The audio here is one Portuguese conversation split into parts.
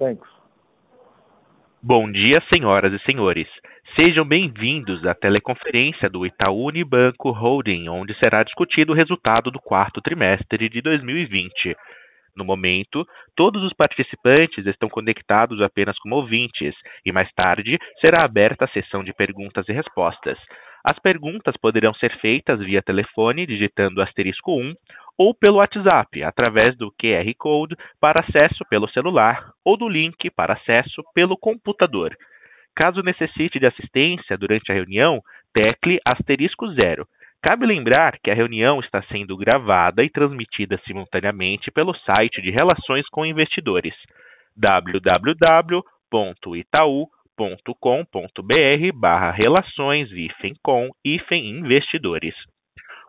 Thanks. Bom dia, senhoras e senhores. Sejam bem-vindos à teleconferência do Itaú Unibanco Holding, onde será discutido o resultado do quarto trimestre de 2020. No momento, todos os participantes estão conectados apenas como ouvintes e mais tarde será aberta a sessão de perguntas e respostas. As perguntas poderão ser feitas via telefone digitando asterisco 1 ou pelo WhatsApp através do QR Code para acesso pelo celular ou do link para acesso pelo computador. Caso necessite de assistência durante a reunião, tecle asterisco 0. Cabe lembrar que a reunião está sendo gravada e transmitida simultaneamente pelo site de Relações com Investidores www.itaú.com.br barra relações com investidores.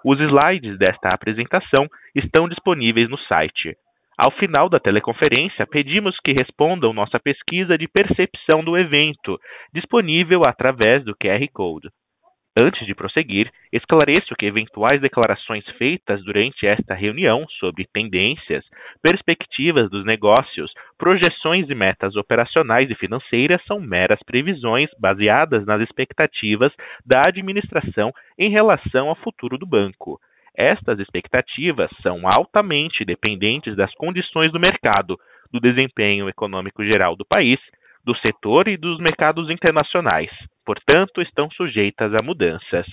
Os slides desta apresentação estão disponíveis no site. Ao final da teleconferência, pedimos que respondam nossa pesquisa de percepção do evento, disponível através do QR Code. Antes de prosseguir, esclareço que eventuais declarações feitas durante esta reunião sobre tendências, perspectivas dos negócios, projeções e metas operacionais e financeiras são meras previsões baseadas nas expectativas da administração em relação ao futuro do banco. Estas expectativas são altamente dependentes das condições do mercado, do desempenho econômico geral do país, do setor e dos mercados internacionais portanto, estão sujeitas a mudanças.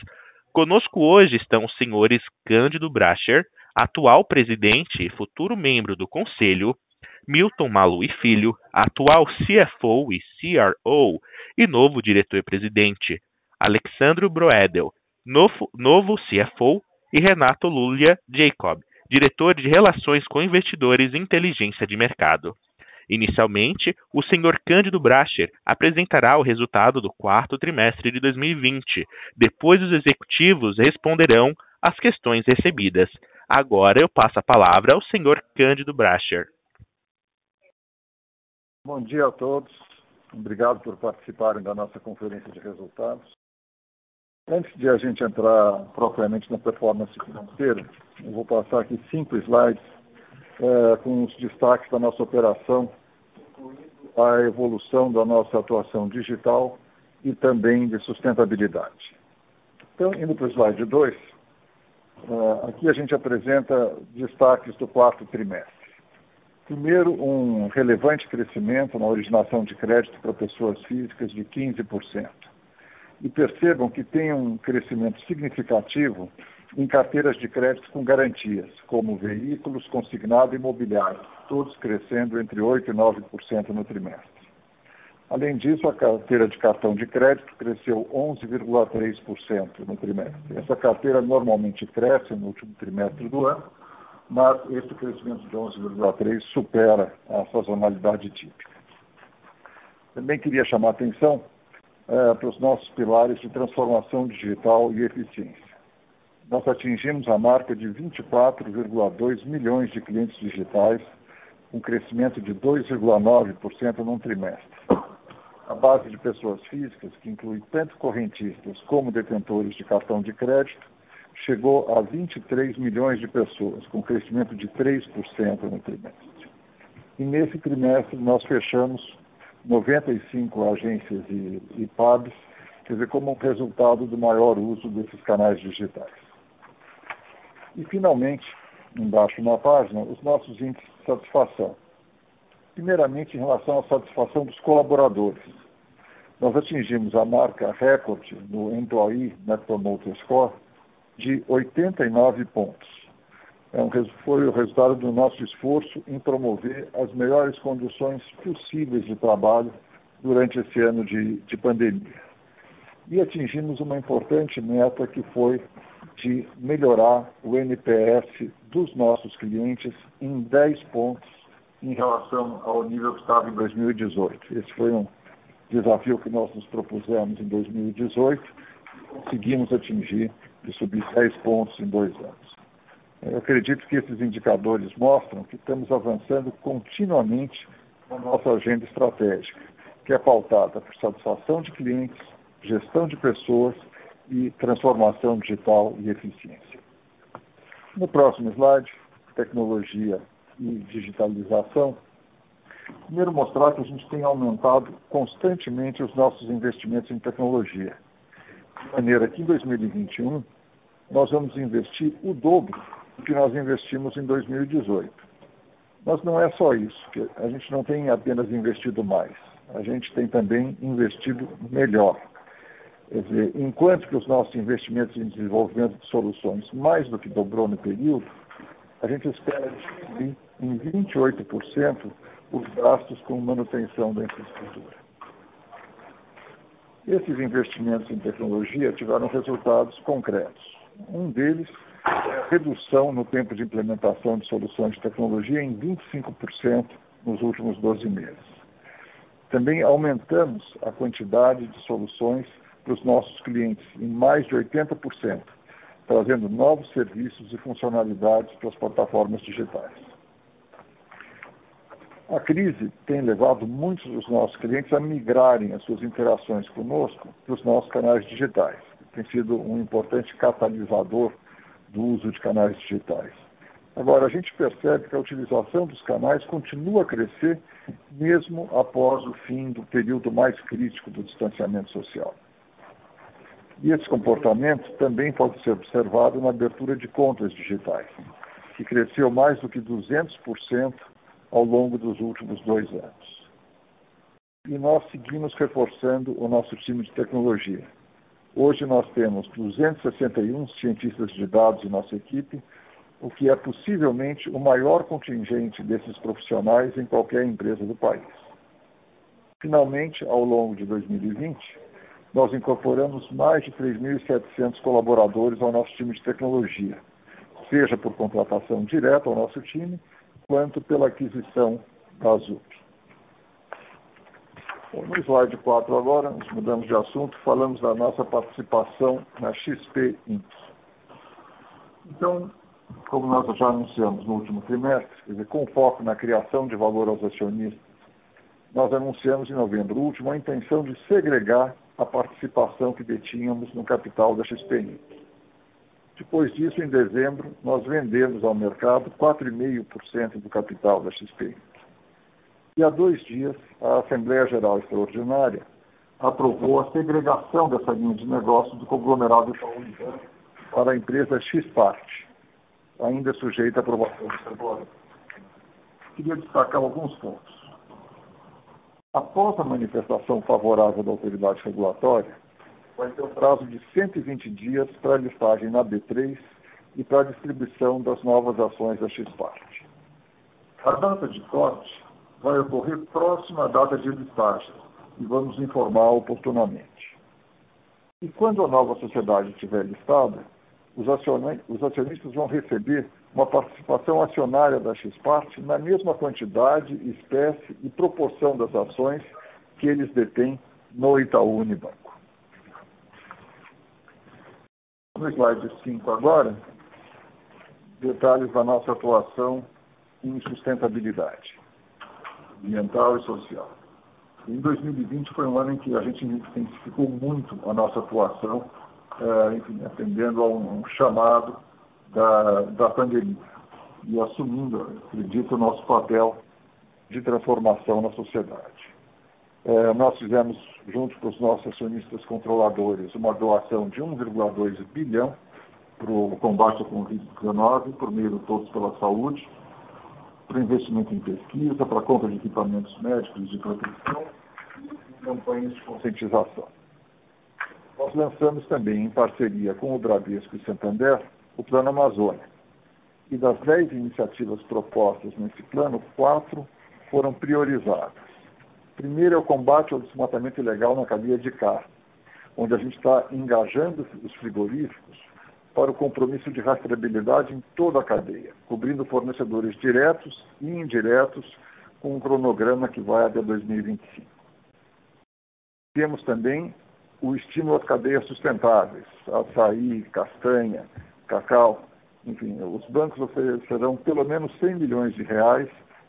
Conosco hoje estão os senhores Cândido Bracher, atual presidente e futuro membro do Conselho, Milton Malu e Filho, atual CFO e CRO e novo diretor-presidente, Alexandro Broedel, novo, novo CFO, e Renato Lulia Jacob, diretor de Relações com Investidores e Inteligência de Mercado. Inicialmente, o Sr. Cândido Bracher apresentará o resultado do quarto trimestre de 2020. Depois, os executivos responderão às questões recebidas. Agora eu passo a palavra ao Sr. Cândido Bracher. Bom dia a todos. Obrigado por participarem da nossa conferência de resultados. Antes de a gente entrar propriamente na performance financeira, eu vou passar aqui cinco slides é, com os destaques da nossa operação, a evolução da nossa atuação digital e também de sustentabilidade. Então, indo para o slide 2, é, aqui a gente apresenta destaques do quarto trimestre. Primeiro, um relevante crescimento na originação de crédito para pessoas físicas de 15%. E percebam que tem um crescimento significativo em carteiras de crédito com garantias, como veículos, consignado e imobiliário, todos crescendo entre 8% e 9% no trimestre. Além disso, a carteira de cartão de crédito cresceu 11,3% no trimestre. Essa carteira normalmente cresce no último trimestre do ano, mas esse crescimento de 11,3% supera a sazonalidade típica. Também queria chamar a atenção é, para os nossos pilares de transformação digital e eficiência nós atingimos a marca de 24,2 milhões de clientes digitais, um crescimento de 2,9% num trimestre. A base de pessoas físicas, que inclui tanto correntistas como detentores de cartão de crédito, chegou a 23 milhões de pessoas, com crescimento de 3% no trimestre. E nesse trimestre nós fechamos 95 agências e, e PABs, quer dizer, como resultado do maior uso desses canais digitais. E, finalmente, embaixo na página, os nossos índices de satisfação. Primeiramente, em relação à satisfação dos colaboradores. Nós atingimos a marca recorde no Employee Net Promoter Score de 89 pontos. É um, foi o resultado do nosso esforço em promover as melhores condições possíveis de trabalho durante esse ano de, de pandemia. E atingimos uma importante meta que foi de melhorar o NPS dos nossos clientes em 10 pontos em relação ao nível que estava em 2018. Esse foi um desafio que nós nos propusemos em 2018 conseguimos atingir e subir 10 pontos em dois anos. Eu acredito que esses indicadores mostram que estamos avançando continuamente na nossa agenda estratégica, que é pautada por satisfação de clientes, gestão de pessoas e transformação digital e eficiência. No próximo slide, tecnologia e digitalização, Primeiro, mostrar que a gente tem aumentado constantemente os nossos investimentos em tecnologia. De maneira que em 2021 nós vamos investir o dobro do que nós investimos em 2018. Mas não é só isso, a gente não tem apenas investido mais, a gente tem também investido melhor. Dizer, enquanto que os nossos investimentos em desenvolvimento de soluções mais do que dobrou no período, a gente espera diminuir em 28% os gastos com manutenção da infraestrutura. Esses investimentos em tecnologia tiveram resultados concretos. Um deles é a redução no tempo de implementação de soluções de tecnologia em 25% nos últimos 12 meses. Também aumentamos a quantidade de soluções para os nossos clientes em mais de 80%, trazendo novos serviços e funcionalidades para as plataformas digitais. A crise tem levado muitos dos nossos clientes a migrarem as suas interações conosco para os nossos canais digitais. Tem sido um importante catalisador do uso de canais digitais. Agora, a gente percebe que a utilização dos canais continua a crescer mesmo após o fim do período mais crítico do distanciamento social. E esse comportamento também pode ser observado na abertura de contas digitais, que cresceu mais do que 200% ao longo dos últimos dois anos. E nós seguimos reforçando o nosso time de tecnologia. Hoje nós temos 261 cientistas de dados em nossa equipe, o que é possivelmente o maior contingente desses profissionais em qualquer empresa do país. Finalmente, ao longo de 2020, nós incorporamos mais de 3.700 colaboradores ao nosso time de tecnologia, seja por contratação direta ao nosso time, quanto pela aquisição da Azup. No slide 4 agora, nós mudamos de assunto, falamos da nossa participação na XP Inc. Então, como nós já anunciamos no último trimestre, quer dizer, com foco na criação de valor aos acionistas, nós anunciamos em novembro último a intenção de segregar a participação que detínhamos no capital da XP Inc. Depois disso, em dezembro, nós vendemos ao mercado 4,5% do capital da XP Inc. E há dois dias, a Assembleia Geral Extraordinária aprovou a segregação dessa linha de negócio do conglomerado Itaú para a empresa Xpart, ainda sujeita à aprovação do. Queria destacar alguns pontos. Após a manifestação favorável da autoridade regulatória, vai ter um prazo de 120 dias para a listagem na B3 e para a distribuição das novas ações da Xpart. A data de corte vai ocorrer próxima à data de listagem e vamos informar oportunamente. E quando a nova sociedade estiver listada, os acionistas vão receber uma participação acionária da Xpart na mesma quantidade, espécie e proporção das ações que eles detêm no Itaú Unibanco. No slide 5 agora, detalhes da nossa atuação em sustentabilidade ambiental e social. Em 2020 foi um ano em que a gente intensificou muito a nossa atuação, eh, enfim, atendendo a um, um chamado da, da pandemia e assumindo, acredito, o nosso papel de transformação na sociedade. É, nós fizemos, junto com os nossos acionistas controladores, uma doação de 1,2 bilhão para o combate ao Covid-19, por meio do Todos pela Saúde, para investimento em pesquisa, para compra de equipamentos médicos de proteção e campanhas de conscientização. Nós lançamos também, em parceria com o Bradesco e Santander, o Plano Amazônia. E das dez iniciativas propostas nesse plano, quatro foram priorizadas. Primeiro é o combate ao desmatamento ilegal na cadeia de carne, onde a gente está engajando os frigoríficos para o compromisso de rastreabilidade em toda a cadeia, cobrindo fornecedores diretos e indiretos com um cronograma que vai até 2025. Temos também o estímulo às cadeias sustentáveis, açaí, castanha, cacau, enfim, os bancos oferecerão pelo menos 100 milhões de reais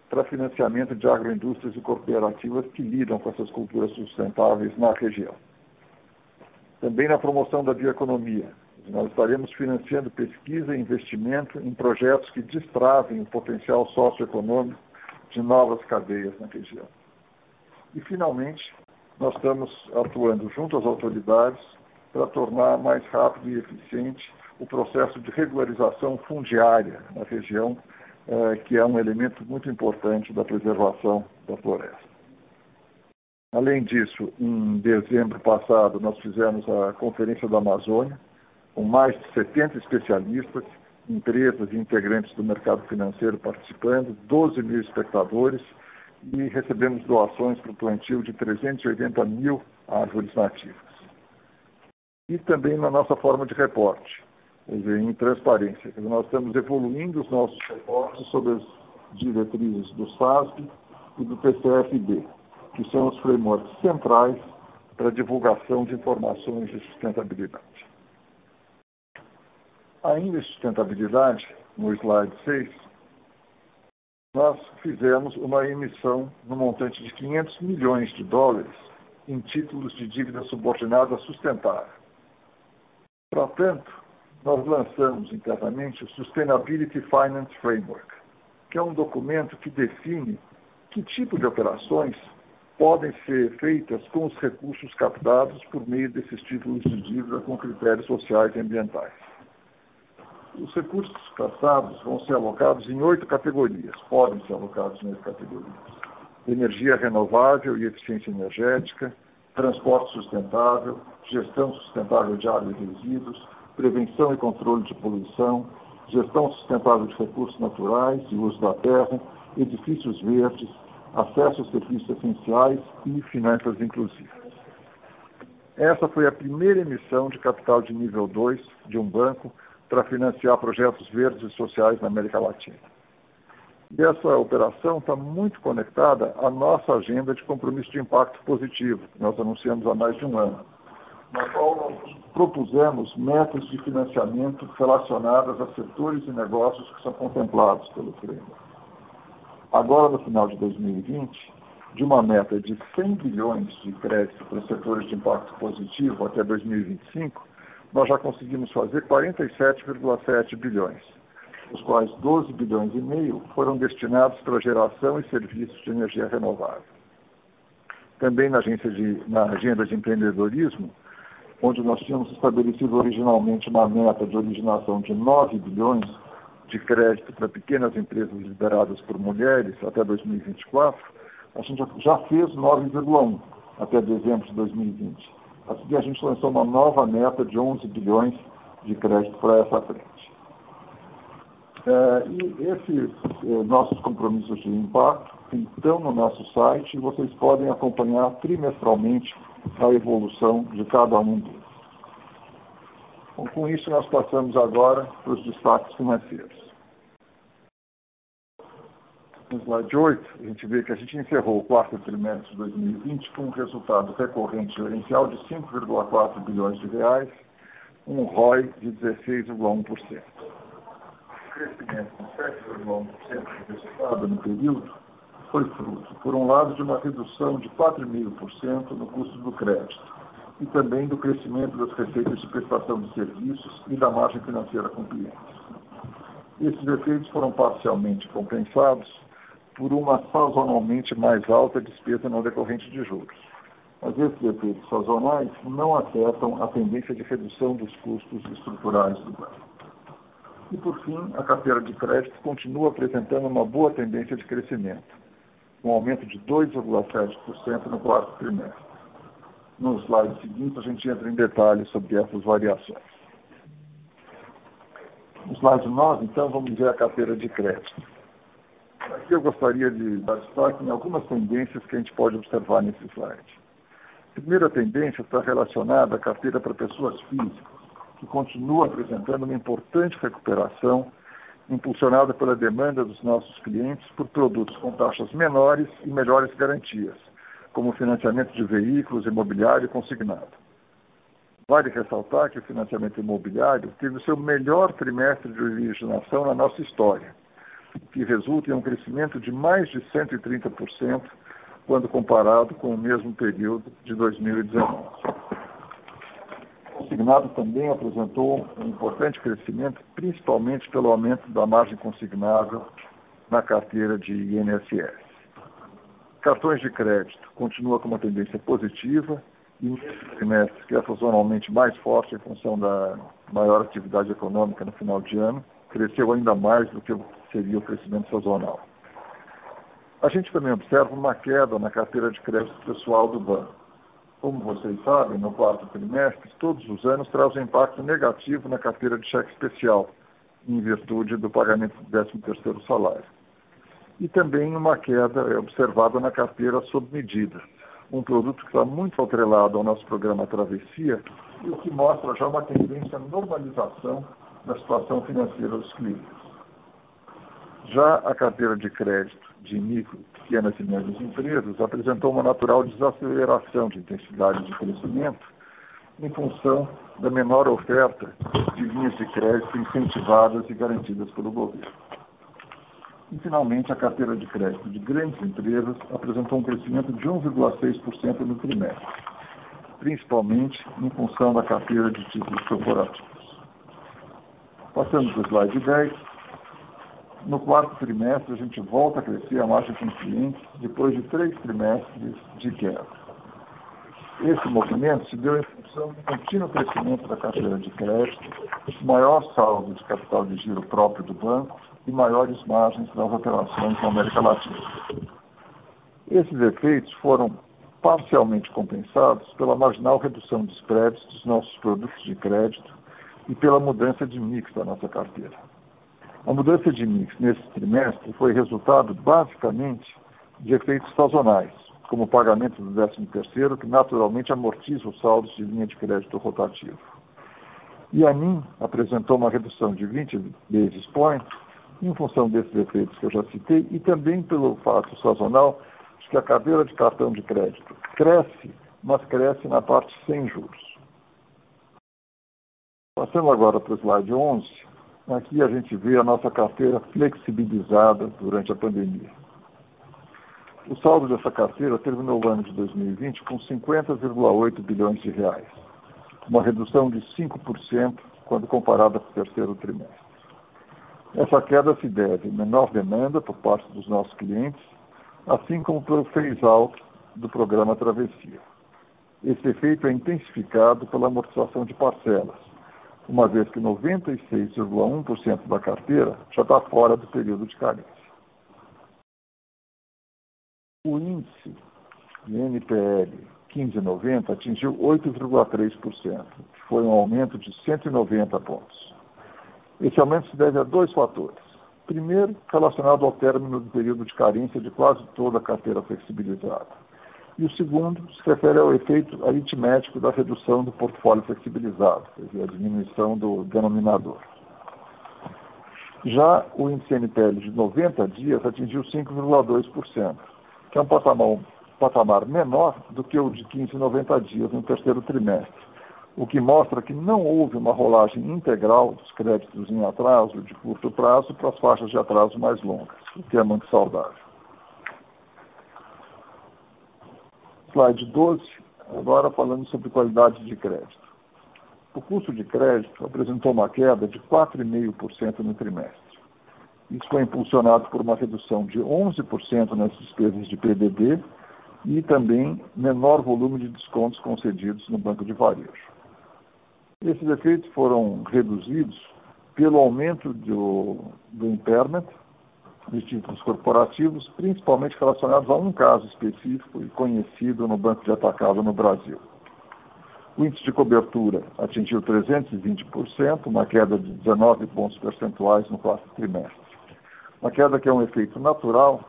para financiamento de agroindústrias e cooperativas que lidam com essas culturas sustentáveis na região. Também na promoção da bioeconomia, nós estaremos financiando pesquisa e investimento em projetos que destravem o potencial socioeconômico de novas cadeias na região. E, finalmente, nós estamos atuando junto às autoridades para tornar mais rápido e eficiente o processo de regularização fundiária na região, eh, que é um elemento muito importante da preservação da floresta. Além disso, em dezembro passado, nós fizemos a Conferência da Amazônia, com mais de 70 especialistas, empresas e integrantes do mercado financeiro participando, 12 mil espectadores, e recebemos doações para o plantio de 380 mil árvores nativas. E também na nossa forma de reporte, dizer, em transparência. Nós estamos evoluindo os nossos reportes sobre as diretrizes do SASB e do TCFB, que são os frameworks centrais para a divulgação de informações de sustentabilidade. Ainda em sustentabilidade, no slide 6, nós fizemos uma emissão no montante de 500 milhões de dólares em títulos de dívida subordinada sustentável. Para tanto, nós lançamos internamente o Sustainability Finance Framework, que é um documento que define que tipo de operações podem ser feitas com os recursos captados por meio desses títulos de dívida com critérios sociais e ambientais. Os recursos captados vão ser alocados em oito categorias, podem ser alocados em oito categorias. Energia renovável e eficiência energética, transporte sustentável, gestão sustentável de água e resíduos, prevenção e controle de poluição, gestão sustentável de recursos naturais e uso da terra, edifícios verdes, acesso a serviços essenciais e finanças inclusivas. Essa foi a primeira emissão de capital de nível 2 de um banco para financiar projetos verdes e sociais na América Latina. E essa operação está muito conectada à nossa agenda de compromisso de impacto positivo, que nós anunciamos há mais de um ano na qual nós propusemos metas de financiamento relacionadas a setores e negócios que são contemplados pelo framework. Agora, no final de 2020, de uma meta de 100 bilhões de crédito para setores de impacto positivo até 2025, nós já conseguimos fazer 47,7 bilhões, os quais 12 bilhões e meio foram destinados para geração e serviços de energia renovável. Também na, de, na agenda de empreendedorismo, onde nós tínhamos estabelecido originalmente uma meta de originação de 9 bilhões de crédito para pequenas empresas lideradas por mulheres até 2024, a gente já fez 9,1 até dezembro de 2020. A seguir, a gente lançou uma nova meta de 11 bilhões de crédito para essa frente. É, e esses é, nossos compromissos de impacto estão no nosso site e vocês podem acompanhar trimestralmente a evolução de cada um deles. Bom, com isso, nós passamos agora para os destaques financeiros. No slide 8, a gente vê que a gente encerrou o quarto trimestre de 2020 com um resultado recorrente gerencial de 5,4 bilhões de reais, um ROI de 16,1%. O crescimento de 7,1% do resultado no período foi fruto, por um lado, de uma redução de 4,5% no custo do crédito e também do crescimento das receitas de prestação de serviços e da margem financeira com clientes. Esses efeitos foram parcialmente compensados por uma sazonalmente mais alta despesa não decorrente de juros. Mas esses efeitos sazonais não afetam a tendência de redução dos custos estruturais do banco. E, por fim, a carteira de crédito continua apresentando uma boa tendência de crescimento um aumento de 2,7% no quarto trimestre. No slide seguinte, a gente entra em detalhes sobre essas variações. No slide 9, então, vamos ver a carteira de crédito. Aqui eu gostaria de dar destaque em algumas tendências que a gente pode observar nesse slide. A primeira tendência está relacionada à carteira para pessoas físicas, que continua apresentando uma importante recuperação impulsionada pela demanda dos nossos clientes por produtos com taxas menores e melhores garantias, como financiamento de veículos, imobiliário e consignado. Vale ressaltar que o financiamento imobiliário teve o seu melhor trimestre de originação na nossa história, que resulta em um crescimento de mais de 130% quando comparado com o mesmo período de 2019 consignado também apresentou um importante crescimento, principalmente pelo aumento da margem consignável na carteira de INSS. Cartões de crédito continua com uma tendência positiva e nesse trimestre, que é sazonalmente mais forte em função da maior atividade econômica no final de ano, cresceu ainda mais do que seria o crescimento sazonal. A gente também observa uma queda na carteira de crédito pessoal do banco. Como vocês sabem, no quarto trimestre, todos os anos traz um impacto negativo na carteira de cheque especial, em virtude do pagamento do 13º salário. E também uma queda observada na carteira sob medida, um produto que está muito atrelado ao nosso programa Travessia e o que mostra já uma tendência à normalização da situação financeira dos clientes. Já a carteira de crédito de micro, pequenas e médias empresas apresentou uma natural desaceleração de intensidade de crescimento em função da menor oferta de linhas de crédito incentivadas e garantidas pelo governo. E, finalmente, a carteira de crédito de grandes empresas apresentou um crescimento de 1,6% no trimestre, principalmente em função da carteira de títulos corporativos. Passando para o slide 10, no quarto trimestre, a gente volta a crescer a margem com clientes depois de três trimestres de queda. Esse movimento se deu em função do contínuo crescimento da carteira de crédito, maior saldo de capital de giro próprio do banco e maiores margens das operações na América Latina. Esses efeitos foram parcialmente compensados pela marginal redução de spreads dos nossos produtos de crédito e pela mudança de mix da nossa carteira. A mudança de mix nesse trimestre foi resultado basicamente de efeitos sazonais, como o pagamento do 13º, que naturalmente amortiza os saldos de linha de crédito rotativo. E a NIM apresentou uma redução de 20 basis points em função desses efeitos que eu já citei e também pelo fato sazonal de que a carteira de cartão de crédito cresce, mas cresce na parte sem juros. Passando agora para o slide 11, aqui a gente vê a nossa carteira flexibilizada durante a pandemia. O saldo dessa carteira terminou o ano de 2020 com 50,8 bilhões de reais, uma redução de 5% quando comparada com o terceiro trimestre. Essa queda se deve à menor demanda por parte dos nossos clientes, assim como pelo phase-out do programa Travessia. Esse efeito é intensificado pela amortização de parcelas, uma vez que 96,1% da carteira já está fora do período de carência. O índice NPL 1590 atingiu 8,3%, que foi um aumento de 190 pontos. Esse aumento se deve a dois fatores. Primeiro, relacionado ao término do período de carência de quase toda a carteira flexibilizada. E o segundo se refere ao efeito aritmético da redução do portfólio flexibilizado, quer dizer, a diminuição do denominador. Já o índice NPL de 90 dias atingiu 5,2%, que é um patamar, patamar menor do que o de 15 e 90 dias no terceiro trimestre, o que mostra que não houve uma rolagem integral dos créditos em atraso de curto prazo para as faixas de atraso mais longas, o que é muito saudável. Slide 12, agora falando sobre qualidade de crédito. O custo de crédito apresentou uma queda de 4,5% no trimestre. Isso foi impulsionado por uma redução de 11% nas despesas de PDD e também menor volume de descontos concedidos no banco de varejo. Esses efeitos foram reduzidos pelo aumento do, do impairment de títulos corporativos, principalmente relacionados a um caso específico e conhecido no banco de atacado no Brasil. O índice de cobertura atingiu 320%, uma queda de 19 pontos percentuais no quarto trimestre. Uma queda que é um efeito natural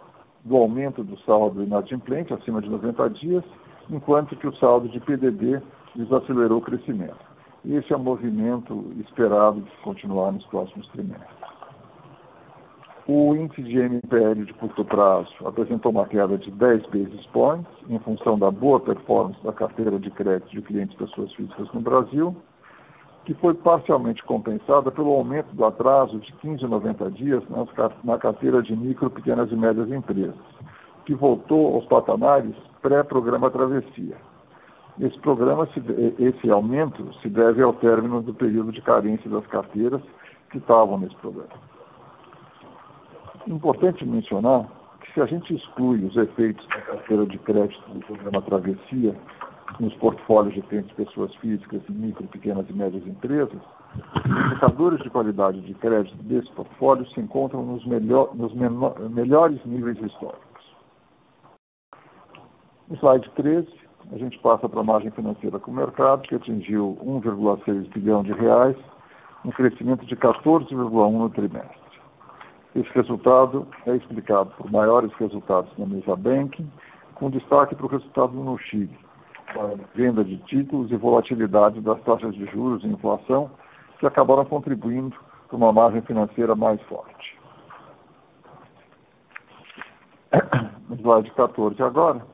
do aumento do saldo inadimplente acima de 90 dias, enquanto que o saldo de PDD desacelerou o crescimento. Esse é um movimento esperado de continuar nos próximos trimestres. O índice de MPL de curto prazo apresentou uma queda de 10 basis points em função da boa performance da carteira de crédito de clientes pessoas físicas no Brasil, que foi parcialmente compensada pelo aumento do atraso de 15 a 90 dias na carteira de micro, pequenas e médias empresas, que voltou aos patamares pré-programa Travessia. Esse programa, esse aumento se deve ao término do período de carência das carteiras que estavam nesse programa. Importante mencionar que se a gente exclui os efeitos da carteira de crédito do programa Travessia nos portfólios de clientes pessoas físicas, micro, pequenas e médias empresas, os indicadores de qualidade de crédito desse portfólio se encontram nos, melhor, nos menor, melhores níveis históricos. No slide 13, a gente passa para a margem financeira com o mercado, que atingiu 1,6 bilhão de reais, um crescimento de 14,1 no trimestre. Esse resultado é explicado por maiores resultados na Mesa Banking, com destaque para o resultado no Chile, a venda de títulos e volatilidade das taxas de juros e inflação, que acabaram contribuindo para uma margem financeira mais forte. Slide 14 agora,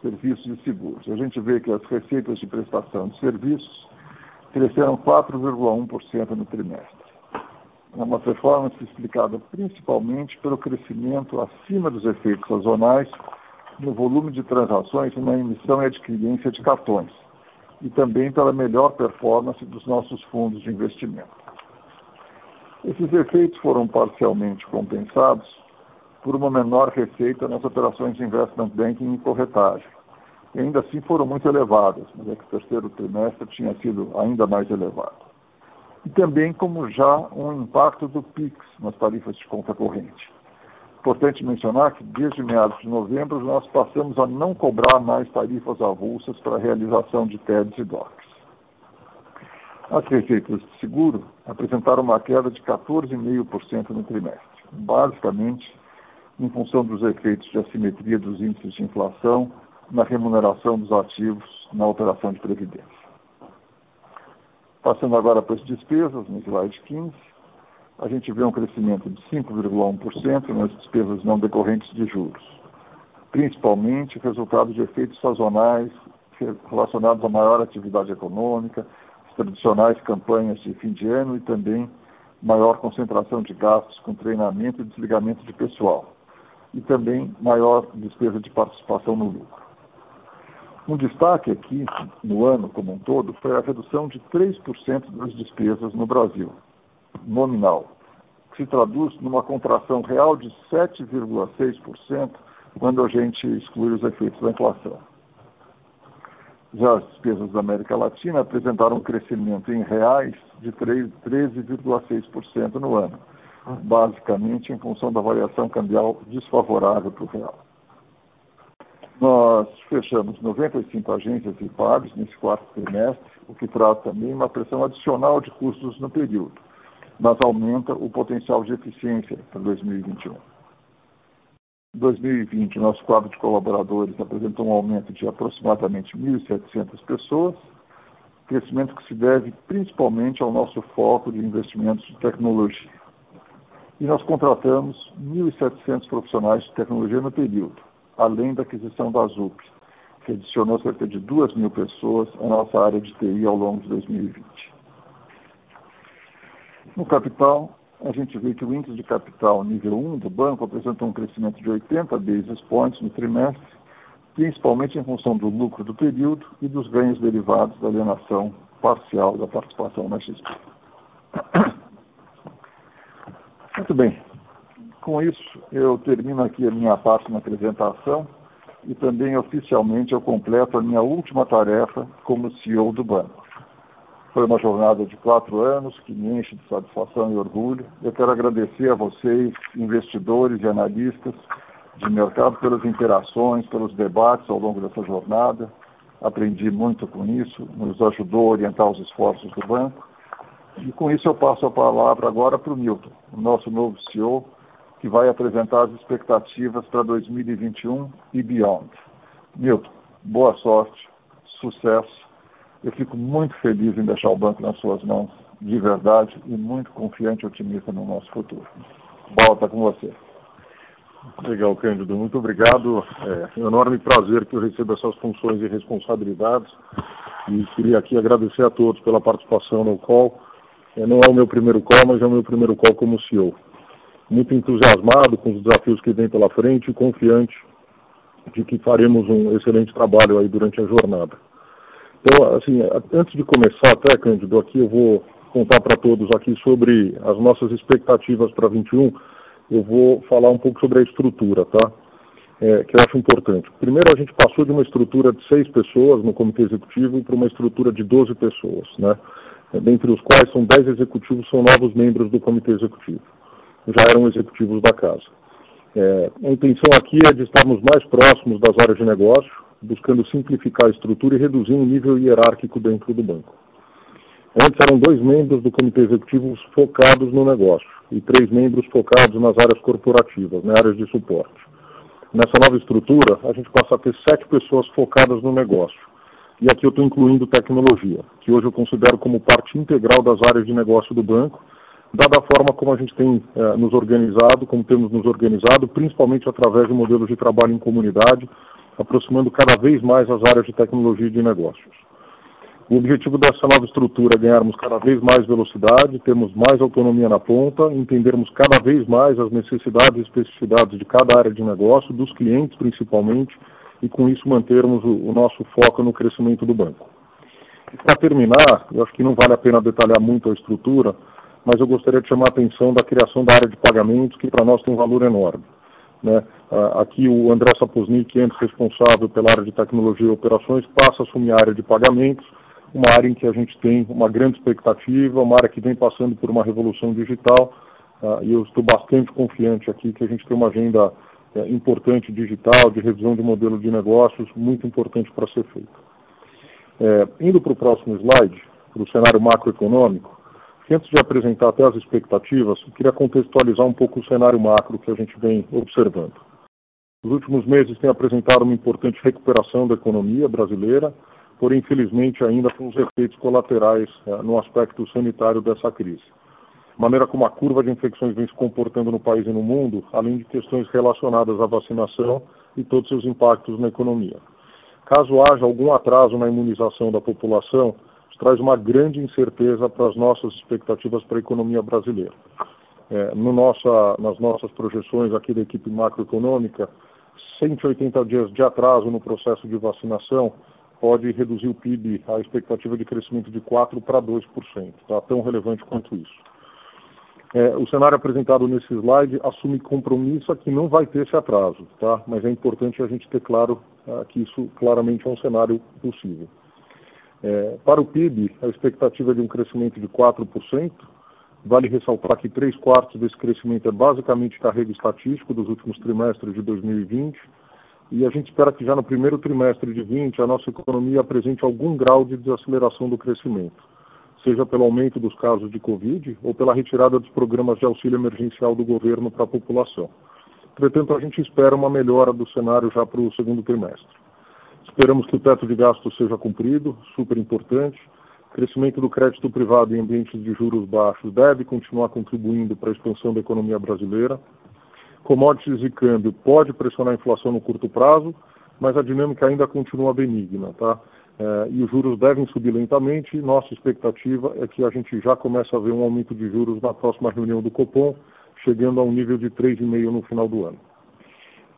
serviços e seguros. A gente vê que as receitas de prestação de serviços cresceram 4,1% no trimestre. É uma performance explicada principalmente pelo crescimento acima dos efeitos sazonais no volume de transações na emissão e adquirência de cartões, e também pela melhor performance dos nossos fundos de investimento. Esses efeitos foram parcialmente compensados por uma menor receita nas operações de investment banking e corretagem. E ainda assim foram muito elevadas, mas é que o terceiro trimestre tinha sido ainda mais elevado. E também como já um impacto do PIX nas tarifas de conta corrente importante mencionar que desde meados de novembro nós passamos a não cobrar mais tarifas avulsas para a realização de TEDs e DOCs. As receitas de seguro apresentaram uma queda de 14,5% no trimestre, basicamente em função dos efeitos de assimetria dos índices de inflação na remuneração dos ativos na operação de previdência. Passando agora para as despesas, no slide 15, a gente vê um crescimento de 5,1% nas despesas não decorrentes de juros, principalmente resultado de efeitos sazonais relacionados à maior atividade econômica, as tradicionais campanhas de fim de ano e também maior concentração de gastos com treinamento e desligamento de pessoal, e também maior despesa de participação no lucro. Um destaque aqui, no ano como um todo, foi a redução de 3% das despesas no Brasil, nominal, que se traduz numa contração real de 7,6% quando a gente exclui os efeitos da inflação. Já as despesas da América Latina apresentaram um crescimento em reais de 13,6% no ano, basicamente em função da variação cambial desfavorável para o real. Nós fechamos 95 agências e pagos nesse quarto trimestre, o que traz também uma pressão adicional de custos no período mas aumenta o potencial de eficiência para 2021. Em 2020, nosso quadro de colaboradores apresentou um aumento de aproximadamente 1.700 pessoas, crescimento que se deve principalmente ao nosso foco de investimentos de tecnologia. E nós contratamos 1.700 profissionais de tecnologia no período, além da aquisição da ZUP, que adicionou cerca de 2 mil pessoas à nossa área de TI ao longo de 2020. No capital, a gente vê que o índice de capital nível 1 do banco apresentou um crescimento de 80 basis points no trimestre, principalmente em função do lucro do período e dos ganhos derivados da alienação parcial da participação na XP. Muito bem. Com isso, eu termino aqui a minha parte na apresentação e também oficialmente eu completo a minha última tarefa como CEO do banco. Foi uma jornada de quatro anos que me enche de satisfação e orgulho. Eu quero agradecer a vocês, investidores e analistas de mercado, pelas interações, pelos debates ao longo dessa jornada. Aprendi muito com isso, nos ajudou a orientar os esforços do banco. E com isso eu passo a palavra agora para o Milton, o nosso novo CEO, que vai apresentar as expectativas para 2021 e beyond. Milton, boa sorte, sucesso eu fico muito feliz em deixar o banco nas suas mãos, de verdade, e muito confiante e otimista no nosso futuro. Volta com você. Legal, Cândido. Muito obrigado. É um enorme prazer que eu recebo essas funções e responsabilidades. E queria aqui agradecer a todos pela participação no call. É, não é o meu primeiro call, mas é o meu primeiro call como CEO. Muito entusiasmado com os desafios que vem pela frente e confiante de que faremos um excelente trabalho aí durante a jornada. Então, assim, antes de começar até, Cândido, aqui eu vou contar para todos aqui sobre as nossas expectativas para 21, eu vou falar um pouco sobre a estrutura, tá? É, que eu acho importante. Primeiro, a gente passou de uma estrutura de seis pessoas no comitê executivo para uma estrutura de 12 pessoas, né? Dentre os quais são 10 executivos são novos membros do comitê executivo. Já eram executivos da casa. É, a intenção aqui é de estarmos mais próximos das áreas de negócio, buscando simplificar a estrutura e reduzir o nível hierárquico dentro do banco. Antes eram dois membros do comitê executivo focados no negócio e três membros focados nas áreas corporativas, nas áreas de suporte. Nessa nova estrutura, a gente passa a ter sete pessoas focadas no negócio. E aqui eu estou incluindo tecnologia, que hoje eu considero como parte integral das áreas de negócio do banco, dada a forma como a gente tem eh, nos organizado, como temos nos organizado, principalmente através de modelos de trabalho em comunidade, aproximando cada vez mais as áreas de tecnologia e de negócios. O objetivo dessa nova estrutura é ganharmos cada vez mais velocidade, termos mais autonomia na ponta, entendermos cada vez mais as necessidades e especificidades de cada área de negócio, dos clientes principalmente, e com isso mantermos o, o nosso foco no crescimento do banco. Para terminar, eu acho que não vale a pena detalhar muito a estrutura, mas eu gostaria de chamar a atenção da criação da área de pagamentos, que para nós tem um valor enorme. Né? Aqui o André Sapoznik, antes responsável pela área de tecnologia e operações, passa a assumir a área de pagamentos, uma área em que a gente tem uma grande expectativa, uma área que vem passando por uma revolução digital, uh, e eu estou bastante confiante aqui que a gente tem uma agenda uh, importante digital, de revisão de modelo de negócios, muito importante para ser feita. É, indo para o próximo slide, para o cenário macroeconômico, antes de apresentar até as expectativas, eu queria contextualizar um pouco o cenário macro que a gente vem observando. Os últimos meses têm apresentado uma importante recuperação da economia brasileira, porém, infelizmente, ainda com os efeitos colaterais é, no aspecto sanitário dessa crise. Maneira como a curva de infecções vem se comportando no país e no mundo, além de questões relacionadas à vacinação e todos seus impactos na economia. Caso haja algum atraso na imunização da população, traz uma grande incerteza para as nossas expectativas para a economia brasileira. É, no nossa, nas nossas projeções aqui da equipe macroeconômica, 180 dias de atraso no processo de vacinação pode reduzir o PIB, a expectativa de crescimento de 4% para 2%, tá? tão relevante quanto isso. É, o cenário apresentado nesse slide assume compromisso a que não vai ter esse atraso, tá? mas é importante a gente ter claro uh, que isso claramente é um cenário possível. É, para o PIB, a expectativa é de um crescimento de 4%. Vale ressaltar que três quartos desse crescimento é basicamente carrego estatístico dos últimos trimestres de 2020 e a gente espera que já no primeiro trimestre de 20 a nossa economia apresente algum grau de desaceleração do crescimento, seja pelo aumento dos casos de Covid ou pela retirada dos programas de auxílio emergencial do governo para a população. Entretanto, a gente espera uma melhora do cenário já para o segundo trimestre. Esperamos que o teto de gastos seja cumprido, super importante. O crescimento do crédito privado em ambientes de juros baixos deve continuar contribuindo para a expansão da economia brasileira commodities e câmbio pode pressionar a inflação no curto prazo, mas a dinâmica ainda continua benigna, tá? É, e os juros devem subir lentamente. Nossa expectativa é que a gente já comece a ver um aumento de juros na próxima reunião do Copom, chegando a um nível de 3,5 no final do ano.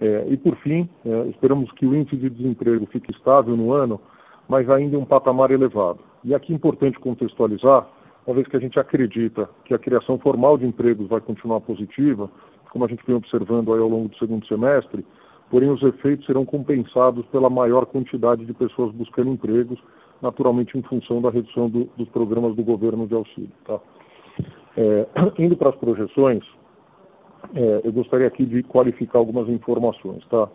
É, e por fim, é, esperamos que o índice de desemprego fique estável no ano, mas ainda em um patamar elevado. E aqui é importante contextualizar, uma vez que a gente acredita que a criação formal de empregos vai continuar positiva, como a gente vem observando aí ao longo do segundo semestre, porém os efeitos serão compensados pela maior quantidade de pessoas buscando empregos, naturalmente em função da redução do, dos programas do governo de auxílio. Tá? É, indo para as projeções, é, eu gostaria aqui de qualificar algumas informações. Tá?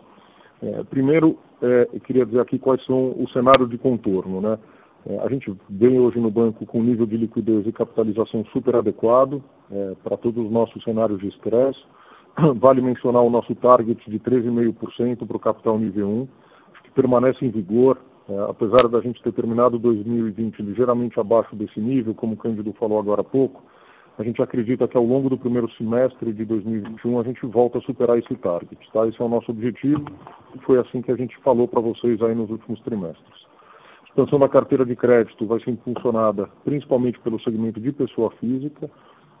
É, primeiro, é, eu queria dizer aqui quais são o cenário de contorno. Né? É, a gente vem hoje no banco com nível de liquidez e capitalização super adequado é, para todos os nossos cenários de estresse. Vale mencionar o nosso target de 13,5% para o capital nível 1, que permanece em vigor, é, apesar da gente ter terminado 2020 ligeiramente abaixo desse nível, como o Cândido falou agora há pouco, a gente acredita que ao longo do primeiro semestre de 2021 a gente volta a superar esse target. Tá? Esse é o nosso objetivo e foi assim que a gente falou para vocês aí nos últimos trimestres. A expansão da carteira de crédito vai ser impulsionada principalmente pelo segmento de pessoa física,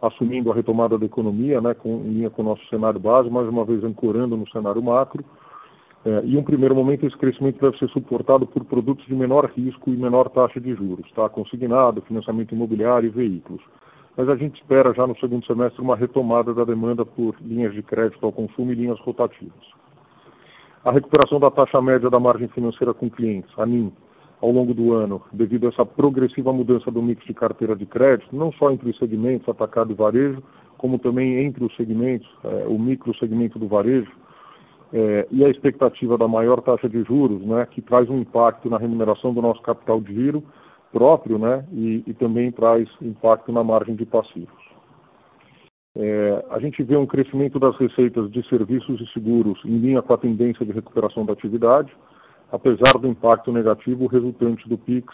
assumindo a retomada da economia, né, com, em linha com o nosso cenário base, mais uma vez ancorando no cenário macro. É, e, um primeiro momento, esse crescimento deve ser suportado por produtos de menor risco e menor taxa de juros, tá? consignado, financiamento imobiliário e veículos. Mas a gente espera já no segundo semestre uma retomada da demanda por linhas de crédito ao consumo e linhas rotativas. A recuperação da taxa média da margem financeira com clientes, a NIM, ao longo do ano, devido a essa progressiva mudança do mix de carteira de crédito, não só entre os segmentos atacado e varejo, como também entre os segmentos, eh, o micro segmento do varejo, eh, e a expectativa da maior taxa de juros, né, que traz um impacto na remuneração do nosso capital de giro próprio, né, e, e também traz impacto na margem de passivos. É, a gente vê um crescimento das receitas de serviços e seguros em linha com a tendência de recuperação da atividade, apesar do impacto negativo resultante do PIX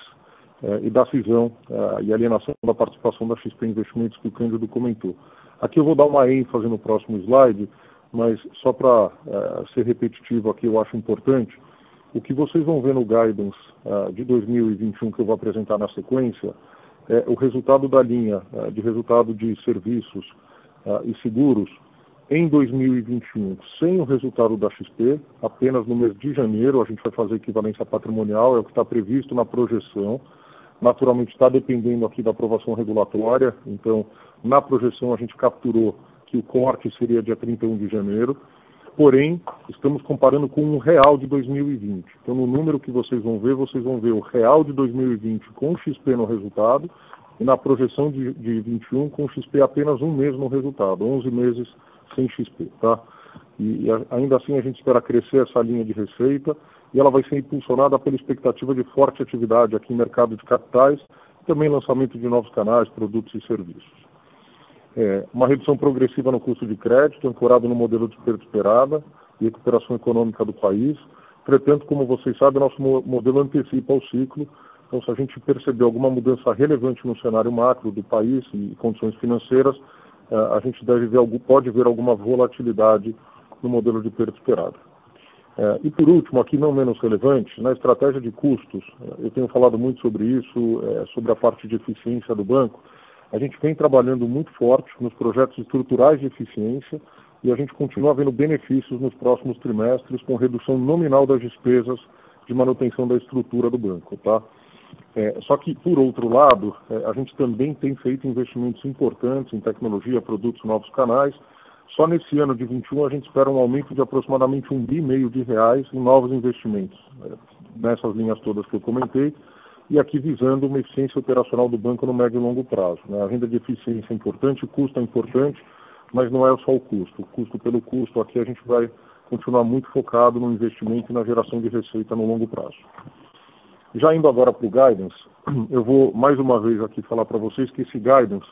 eh, e da cisão eh, e alienação da participação da XP Investimentos que o Cândido comentou. Aqui eu vou dar uma ênfase no próximo slide, mas só para eh, ser repetitivo aqui eu acho importante, o que vocês vão ver no guidance de 2021 que eu vou apresentar na sequência é o resultado da linha de resultado de serviços e seguros em 2021, sem o resultado da XP, apenas no mês de janeiro, a gente vai fazer equivalência patrimonial, é o que está previsto na projeção. Naturalmente está dependendo aqui da aprovação regulatória, então na projeção a gente capturou que o corte seria dia 31 de janeiro, porém estamos comparando com o real de 2020. Então no número que vocês vão ver, vocês vão ver o real de 2020 com XP no resultado e na projeção de, de 21 com XP apenas um mês no resultado, 11 meses sem XP, tá? E, e ainda assim a gente espera crescer essa linha de receita e ela vai ser impulsionada pela expectativa de forte atividade aqui no mercado de capitais, também lançamento de novos canais, produtos e serviços. É, uma redução progressiva no custo de crédito, ancorado no modelo de perda esperada e recuperação econômica do país. Entretanto, como vocês sabem, nosso modelo antecipa o ciclo. Então, se a gente perceber alguma mudança relevante no cenário macro do país e condições financeiras, é, a gente deve ver, pode ver alguma volatilidade no modelo de perda esperada. É, e por último, aqui não menos relevante, na estratégia de custos, é, eu tenho falado muito sobre isso, sobre a parte de eficiência do banco. A gente vem trabalhando muito forte nos projetos estruturais de eficiência e a gente continua vendo benefícios nos próximos trimestres com redução nominal das despesas de manutenção da estrutura do banco, tá? É, só que, por outro lado, é, a gente também tem feito investimentos importantes em tecnologia, produtos, novos canais. Só nesse ano de 21 a gente espera um aumento de aproximadamente um bi meio de reais em novos investimentos, é, nessas linhas todas que eu comentei, e aqui visando uma eficiência operacional do banco no médio e longo prazo. Né? A renda de eficiência é importante, o custo é importante, mas não é só o custo. O custo pelo custo, aqui a gente vai continuar muito focado no investimento e na geração de receita no longo prazo. Já indo agora para o guidance, eu vou mais uma vez aqui falar para vocês que esse guidance,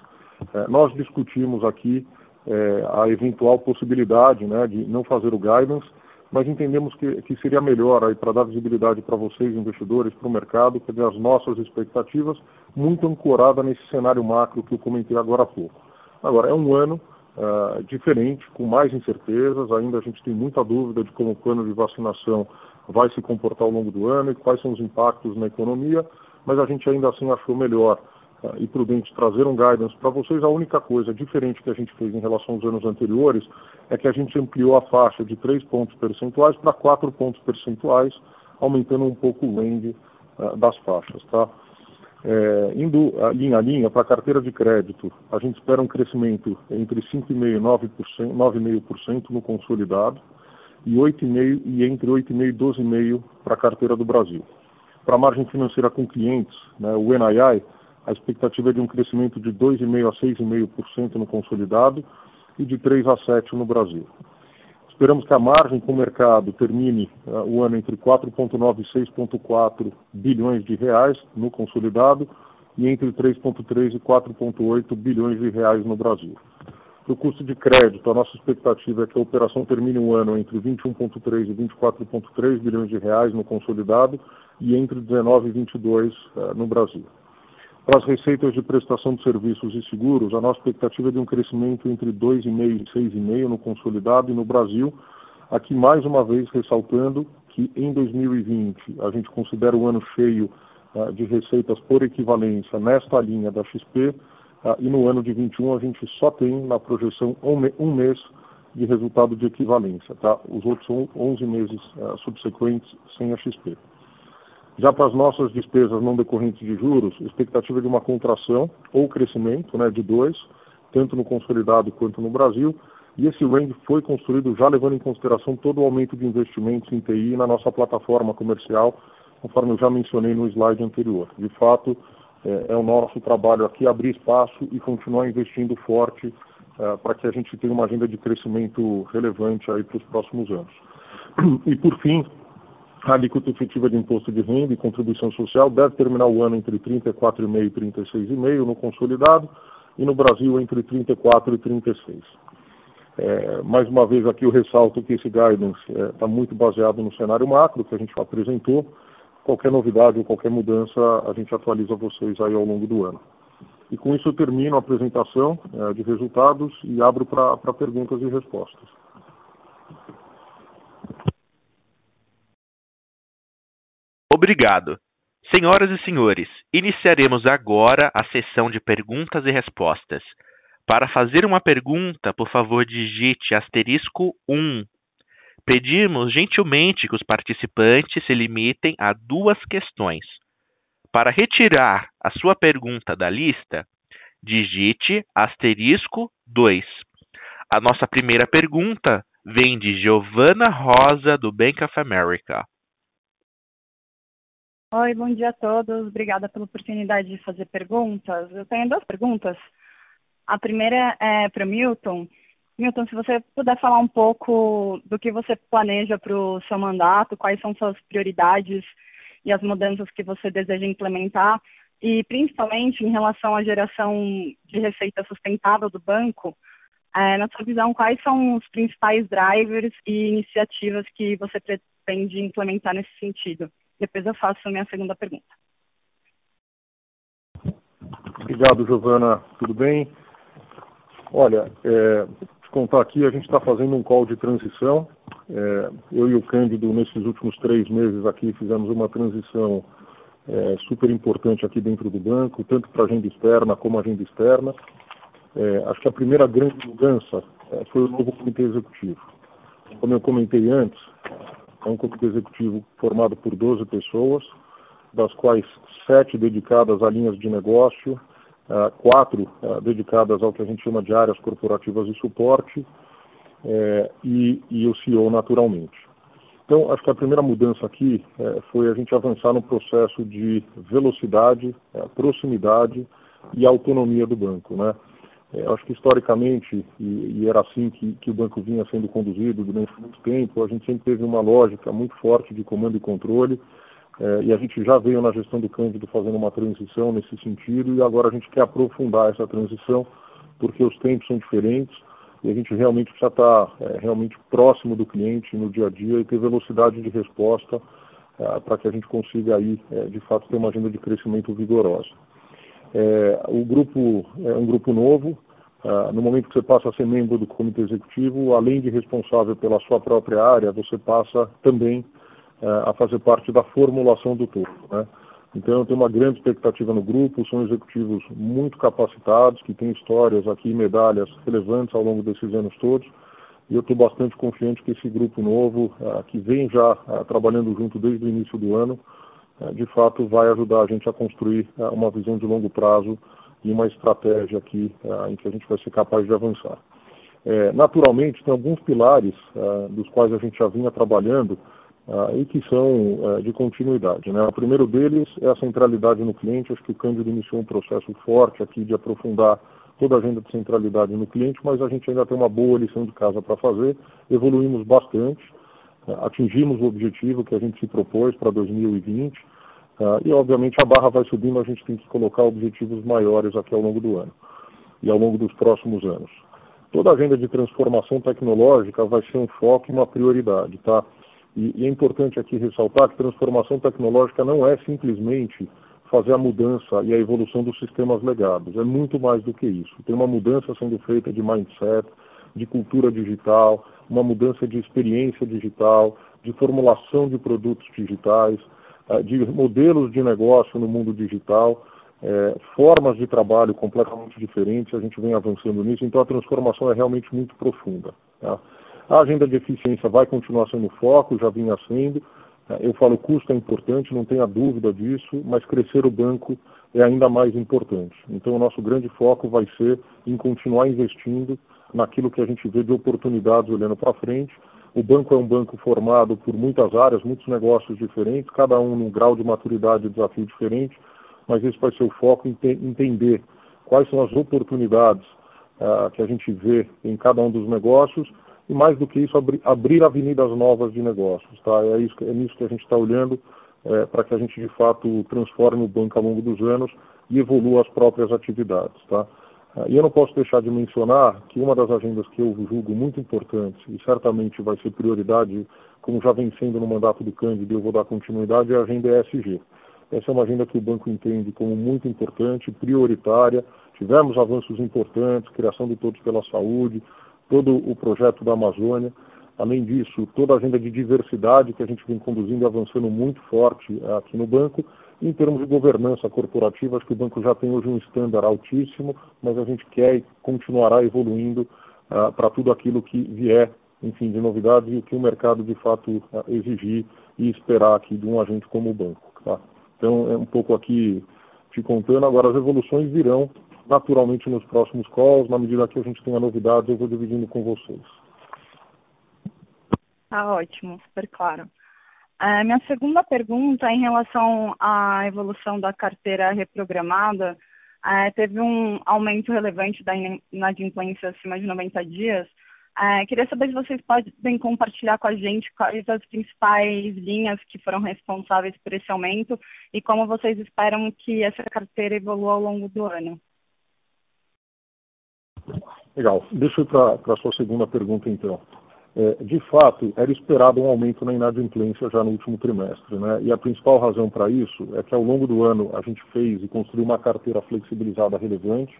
eh, nós discutimos aqui eh, a eventual possibilidade né, de não fazer o guidance, mas entendemos que, que seria melhor para dar visibilidade para vocês, investidores, para o mercado, fazer as nossas expectativas, muito ancorada nesse cenário macro que eu comentei agora há pouco. Agora, é um ano uh, diferente, com mais incertezas, ainda a gente tem muita dúvida de como o plano de vacinação vai se comportar ao longo do ano e quais são os impactos na economia, mas a gente ainda assim achou melhor e prudente trazer um guidance para vocês. A única coisa diferente que a gente fez em relação aos anos anteriores é que a gente ampliou a faixa de 3 pontos percentuais para 4 pontos percentuais, aumentando um pouco o lend uh, das faixas. Tá? É, indo linha a linha para a carteira de crédito, a gente espera um crescimento entre 5,5% e 9,5% no consolidado e 8,5% e entre 8,5% e 12,5% para a carteira do Brasil. Para a margem financeira com clientes, né, o NII, a expectativa é de um crescimento de 2,5% a 6,5% no consolidado e de 3% a 7% no Brasil. Esperamos que a margem com o mercado termine uh, o ano entre 4,9 e 6,4 bilhões de reais no consolidado e entre 3,3 e 4,8 bilhões de reais no Brasil. Do custo de crédito, a nossa expectativa é que a operação termine o ano entre 21,3 e 24,3 bilhões de reais no consolidado e entre 19 e 22 uh, no Brasil. Para as receitas de prestação de serviços e seguros, a nossa expectativa é de um crescimento entre 2,5% e 6,5% no consolidado e no Brasil. Aqui, mais uma vez, ressaltando que em 2020 a gente considera o ano cheio uh, de receitas por equivalência nesta linha da XP, uh, e no ano de 21 a gente só tem na projeção um, um mês de resultado de equivalência. Tá? Os outros são 11 meses uh, subsequentes sem a XP. Já para as nossas despesas não decorrentes de juros, expectativa de uma contração ou crescimento né, de 2, tanto no consolidado quanto no Brasil, e esse range foi construído já levando em consideração todo o aumento de investimentos em TI na nossa plataforma comercial, conforme eu já mencionei no slide anterior. De fato, é, é o nosso trabalho aqui abrir espaço e continuar investindo forte é, para que a gente tenha uma agenda de crescimento relevante aí para os próximos anos. E por fim, a alíquota efetiva de imposto de renda e contribuição social deve terminar o ano entre 34,5% e 36,5% no consolidado e no Brasil entre 34% e 36%. É, mais uma vez aqui eu ressalto que esse guidance está é, muito baseado no cenário macro que a gente apresentou. Qualquer novidade ou qualquer mudança a gente atualiza vocês aí ao longo do ano. E com isso eu termino a apresentação é, de resultados e abro para perguntas e respostas. Obrigado. Senhoras e senhores, iniciaremos agora a sessão de perguntas e respostas. Para fazer uma pergunta, por favor, digite asterisco 1. Pedimos gentilmente que os participantes se limitem a duas questões. Para retirar a sua pergunta da lista, digite asterisco 2. A nossa primeira pergunta vem de Giovana Rosa, do Bank of America. Oi, bom dia a todos. Obrigada pela oportunidade de fazer perguntas. Eu tenho duas perguntas. A primeira é para Milton. Milton, se você puder falar um pouco do que você planeja para o seu mandato, quais são suas prioridades e as mudanças que você deseja implementar, e principalmente em relação à geração de receita sustentável do banco, é, na sua visão, quais são os principais drivers e iniciativas que você pretende implementar nesse sentido? Depois eu faço a minha segunda pergunta. Obrigado, Giovana. Tudo bem? Olha, é, te contar aqui, a gente está fazendo um call de transição. É, eu e o Cândido, nesses últimos três meses aqui, fizemos uma transição é, super importante aqui dentro do banco, tanto para agenda externa como agenda externa. É, acho que a primeira grande mudança é, foi o novo comitê executivo. Como eu comentei antes, é um comitê executivo formado por 12 pessoas, das quais sete dedicadas a linhas de negócio, uh, quatro uh, dedicadas ao que a gente chama de áreas corporativas de suporte uh, e, e, o CEO naturalmente. Então, acho que a primeira mudança aqui eh, foi a gente avançar no processo de velocidade, eh, proximidade e autonomia do banco, né? É, acho que historicamente, e, e era assim que, que, o banco vinha sendo conduzido durante muito tempo, a gente sempre teve uma lógica muito forte de comando e controle, é, e a gente já veio na gestão do Cândido fazendo uma transição nesse sentido, e agora a gente quer aprofundar essa transição, porque os tempos são diferentes, e a gente realmente precisa estar é, realmente próximo do cliente no dia a dia e ter velocidade de resposta para que a gente consiga aí, de fato, ter uma agenda de crescimento vigorosa. É, o grupo é um grupo novo. Uh, no momento que você passa a ser membro do comitê executivo, além de responsável pela sua própria área, você passa também uh, a fazer parte da formulação do todo. Né? Então, eu tenho uma grande expectativa no grupo. São executivos muito capacitados, que têm histórias aqui, medalhas relevantes ao longo desses anos todos. E eu estou bastante confiante que esse grupo novo, uh, que vem já trabalhando junto desde o início do ano, de fato vai ajudar a gente a construir é, uma visão de longo prazo e uma estratégia aqui é, em que a gente vai ser capaz de avançar. É, naturalmente, tem alguns pilares é, dos quais a gente já vinha trabalhando é, e que são de continuidade. Né? O primeiro deles é a centralidade no cliente. Acho que o Cândido iniciou um processo forte aqui de aprofundar toda a agenda de centralidade no cliente, mas a gente ainda tem uma boa lição de casa para fazer. Evoluímos bastante atingimos o objetivo que a gente se propôs para 2020 uh, e, obviamente, a barra vai subindo, a gente tem que colocar objetivos maiores aqui ao longo do ano e ao longo dos próximos anos. Toda a agenda de transformação tecnológica vai ser um foco e uma prioridade, tá? E é importante aqui ressaltar que transformação tecnológica não é simplesmente fazer a mudança e a evolução dos sistemas legados. É muito mais do que isso. Tem uma mudança sendo feita de mindset, de cultura digital, uma mudança de experiência digital, de formulação de produtos digitais, eh, de modelos de negócio no mundo digital, é, formas de trabalho completamente diferentes, a gente vem avançando nisso, então a transformação é realmente muito profunda. Tá? A agenda de eficiência vai continuar sendo foco, já vinha sendo, Eu falo, custo é importante, não tenha dúvida disso, mas crescer o banco é ainda mais importante. Então, o nosso grande foco vai ser em continuar investindo naquilo que a gente vê de oportunidades olhando para frente. O banco é um banco formado por muitas áreas, muitos negócios diferentes, cada um num grau de maturidade e desafio diferente, mas esse vai ser o foco, entender quais são as oportunidades uh, que a gente vê em cada um dos negócios e mais do que isso, abri, abrir avenidas novas de negócios. Tá? É, isso, é nisso que a gente está olhando é, para que a gente, de fato, transforme o banco ao longo dos anos e evolua as próprias atividades. Tá? Ah, e eu não posso deixar de mencionar que uma das agendas que eu julgo muito importantes e certamente vai ser prioridade, como já vem sendo no mandato do Cândido eu vou dar continuidade, é a agenda ESG. Essa é uma agenda que o banco entende como muito importante, prioritária. Tivemos avanços importantes, criação do Todos pela Saúde, todo o projeto da Amazônia. Além disso, toda a agenda de diversidade que a gente vem conduzindo e avançando muito forte eh, aqui no banco. Em termos de governança corporativa, acho que o banco já tem hoje um estándar altíssimo, mas a gente quer e continuará evoluindo uh, para tudo aquilo que vier, enfim, de novidades e o que o mercado de fato uh, exigir e esperar aqui de um agente como o banco. Tá? Então, é um pouco aqui te contando. Agora, as evoluções virão naturalmente nos próximos calls. Na medida que a gente tenha novidades, eu vou dividindo com vocês. Tá ótimo, super claro. Minha segunda pergunta é em relação à evolução da carteira reprogramada. É, teve um aumento relevante da inadimplência acima de 90 dias. É, queria saber se vocês podem compartilhar com a gente quais as principais linhas que foram responsáveis por esse aumento e como vocês esperam que essa carteira evolua ao longo do ano. Legal. Deixa eu ir para a sua segunda pergunta, então. É, de fato, era esperado um aumento na inadimplência já no último trimestre. Né? E a principal razão para isso é que ao longo do ano a gente fez e construiu uma carteira flexibilizada relevante,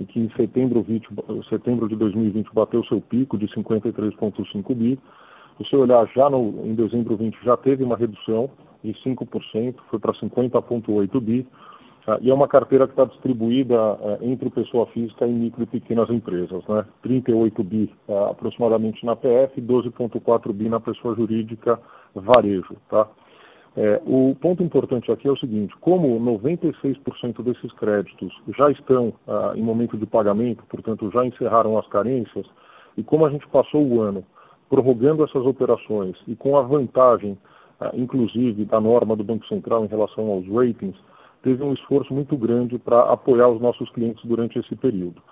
e que em setembro, 20, setembro de 2020 bateu seu pico de 53,5 bi. Se você olhar já no, em dezembro 20 já teve uma redução de 5%, foi para 50,8 bi. Ah, e é uma carteira que está distribuída ah, entre pessoa física e micro e pequenas empresas, né? 38 bi ah, aproximadamente na PF, 12,4 bi na pessoa jurídica varejo, tá? É, o ponto importante aqui é o seguinte: como 96% desses créditos já estão ah, em momento de pagamento, portanto já encerraram as carências, e como a gente passou o ano prorrogando essas operações e com a vantagem, ah, inclusive, da norma do Banco Central em relação aos ratings, teve um esforço muito grande para apoiar os nossos clientes durante esse período.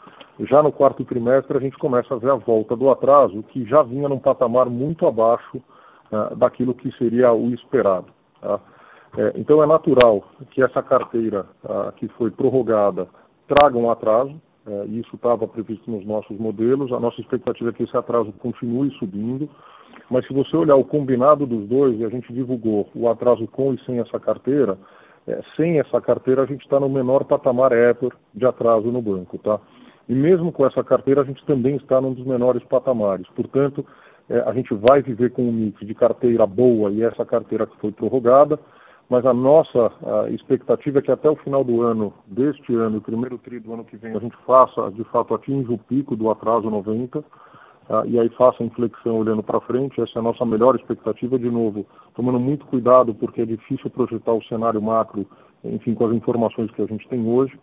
Já no quarto trimestre, a gente começa a ver a volta do atraso, que já vinha num patamar muito abaixo uh, daquilo que seria o esperado. Tá? É, então, é natural que essa carteira uh, que foi prorrogada traga um atraso, uh, e isso estava previsto nos nossos modelos. A nossa expectativa é que esse atraso continue subindo, mas se você olhar o combinado dos dois, e a gente divulgou o atraso com e sem essa carteira, é, sem essa carteira, a gente está no menor patamar ever de atraso no banco, tá? E mesmo com essa carteira, a gente também está num dos menores patamares. Portanto, é, a gente vai viver com um mix de carteira boa e essa carteira que foi prorrogada, mas a nossa a expectativa é que até o final do ano, deste ano, o primeiro tri do ano que vem, a gente faça, de fato, atinja o pico do atraso 90, ah, e aí faça a inflexão olhando para frente. Essa é a nossa melhor expectativa, de novo, tomando muito cuidado, porque é difícil projetar o cenário macro, enfim, com as informações que a gente tem hoje.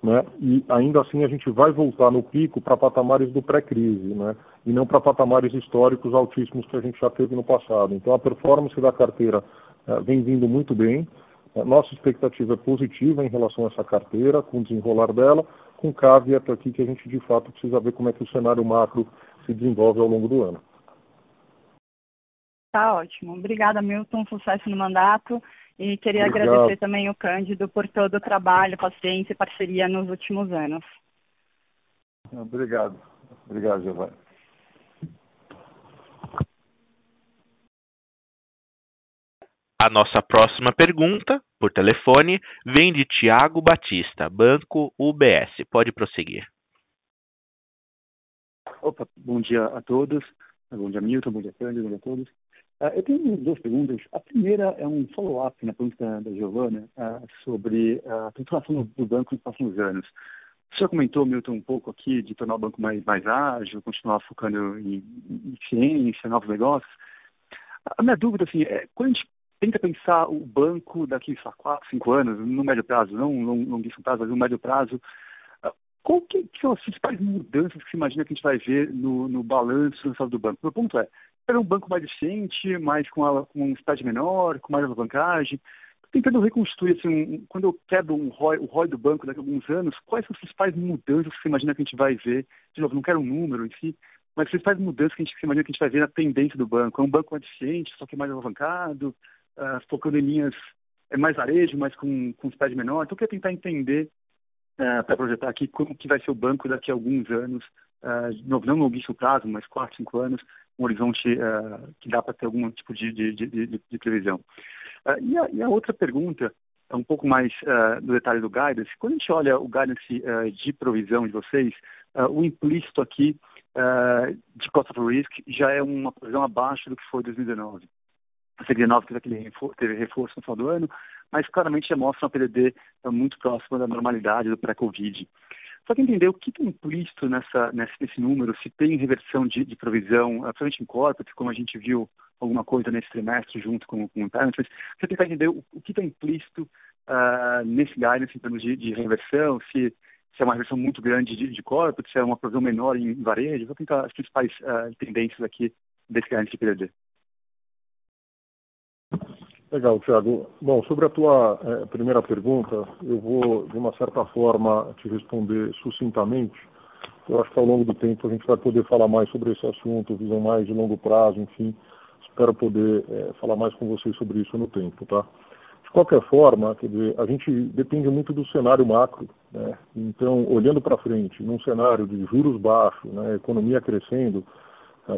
Né? E ainda assim a gente vai voltar no pico para patamares do pré-crise, né? E não para patamares históricos altíssimos que a gente já teve no passado. Então a performance da carteira uh, vem vindo muito bem. Uh, nossa expectativa é positiva em relação a essa carteira, com o desenrolar dela, com caveat aqui que a gente de fato precisa ver como é que o cenário macro se desenvolve ao longo do ano. Tá ótimo. Obrigada, Milton. Sucesso no mandato. E queria Obrigado. agradecer também o Cândido por todo o trabalho, paciência e parceria nos últimos anos. Obrigado. Obrigado, Giovanni. A nossa próxima pergunta, por telefone, vem de Tiago Batista, Banco UBS. Pode prosseguir. Opa, bom dia a todos. Bom dia, Milton. Bom dia, Cândido. Bom dia a todos. Uh, eu tenho duas perguntas. A primeira é um follow-up na pergunta da Giovana uh, sobre a transformação do banco nos próximos anos. O senhor comentou, Milton, um pouco aqui de tornar o banco mais, mais ágil, continuar focando em, em ciência, novos negócios. A minha dúvida, assim, é quando a gente tenta pensar o banco daqui a quatro, cinco anos, no médio prazo, não no longuíssimo prazo, mas no médio prazo, qual que, que, são as principais mudanças que se imagina que a gente vai ver no, no balanço no do banco? O ponto é, era um banco mais eficiente, mais com, a, com um estágio menor, com mais alavancagem, tentando reconstruir, assim, um, quando eu quebro um ROI, o ROI do banco daqui a alguns anos, quais são as principais mudanças que você imagina que a gente vai ver? De novo, não quero um número em si, mas as principais mudanças que a gente se imagina que a gente vai ver na tendência do banco. É um banco mais eficiente, só que mais alavancado, uh, focando em linhas é mais varejo, mas com, com spread menor. Então, eu queria tentar entender, uh, para projetar aqui, como que vai ser o banco daqui a alguns anos, uh, não no longuíssimo prazo, mas quatro, cinco anos, um horizonte uh, que dá para ter algum tipo de, de, de, de previsão. E, a, e, a, outra pergunta é um pouco mais do detalhe do guidance. Quando a gente olha o guidance de provisão de vocês, o implícito aqui de cost of risk já é uma provisão abaixo do que foi 2019. A 2019 teve aquele reforço, teve reforço no final do ano, mas claramente mostra uma PDD muito próxima da normalidade do pré-Covid. Só que entender o que está implícito nessa, nesse, número, se tem reversão de, de provisão, principalmente em corporate, como a gente viu alguma coisa nesse trimestre junto com, com o impairment, mas você tentar entender o, o que está implícito uh, nesse guidance em termos de, de reversão, se, se, é uma reversão muito grande de, de se é uma provisão menor em varejo, vou tentar as principais uh, tendências aqui desse guidance de PDD. Legal, Thiago. Bom, sobre a tua é, primeira pergunta, eu vou, de uma certa forma, te responder sucintamente. Eu acho que ao longo do tempo a gente vai poder falar mais sobre esse assunto, visão mais de longo prazo, enfim. Espero poder é, falar mais com vocês sobre isso no tempo, tá? De qualquer forma, quer dizer, a gente depende muito do cenário macro, né? Então, olhando para frente, num cenário de juros baixos, né, economia crescendo,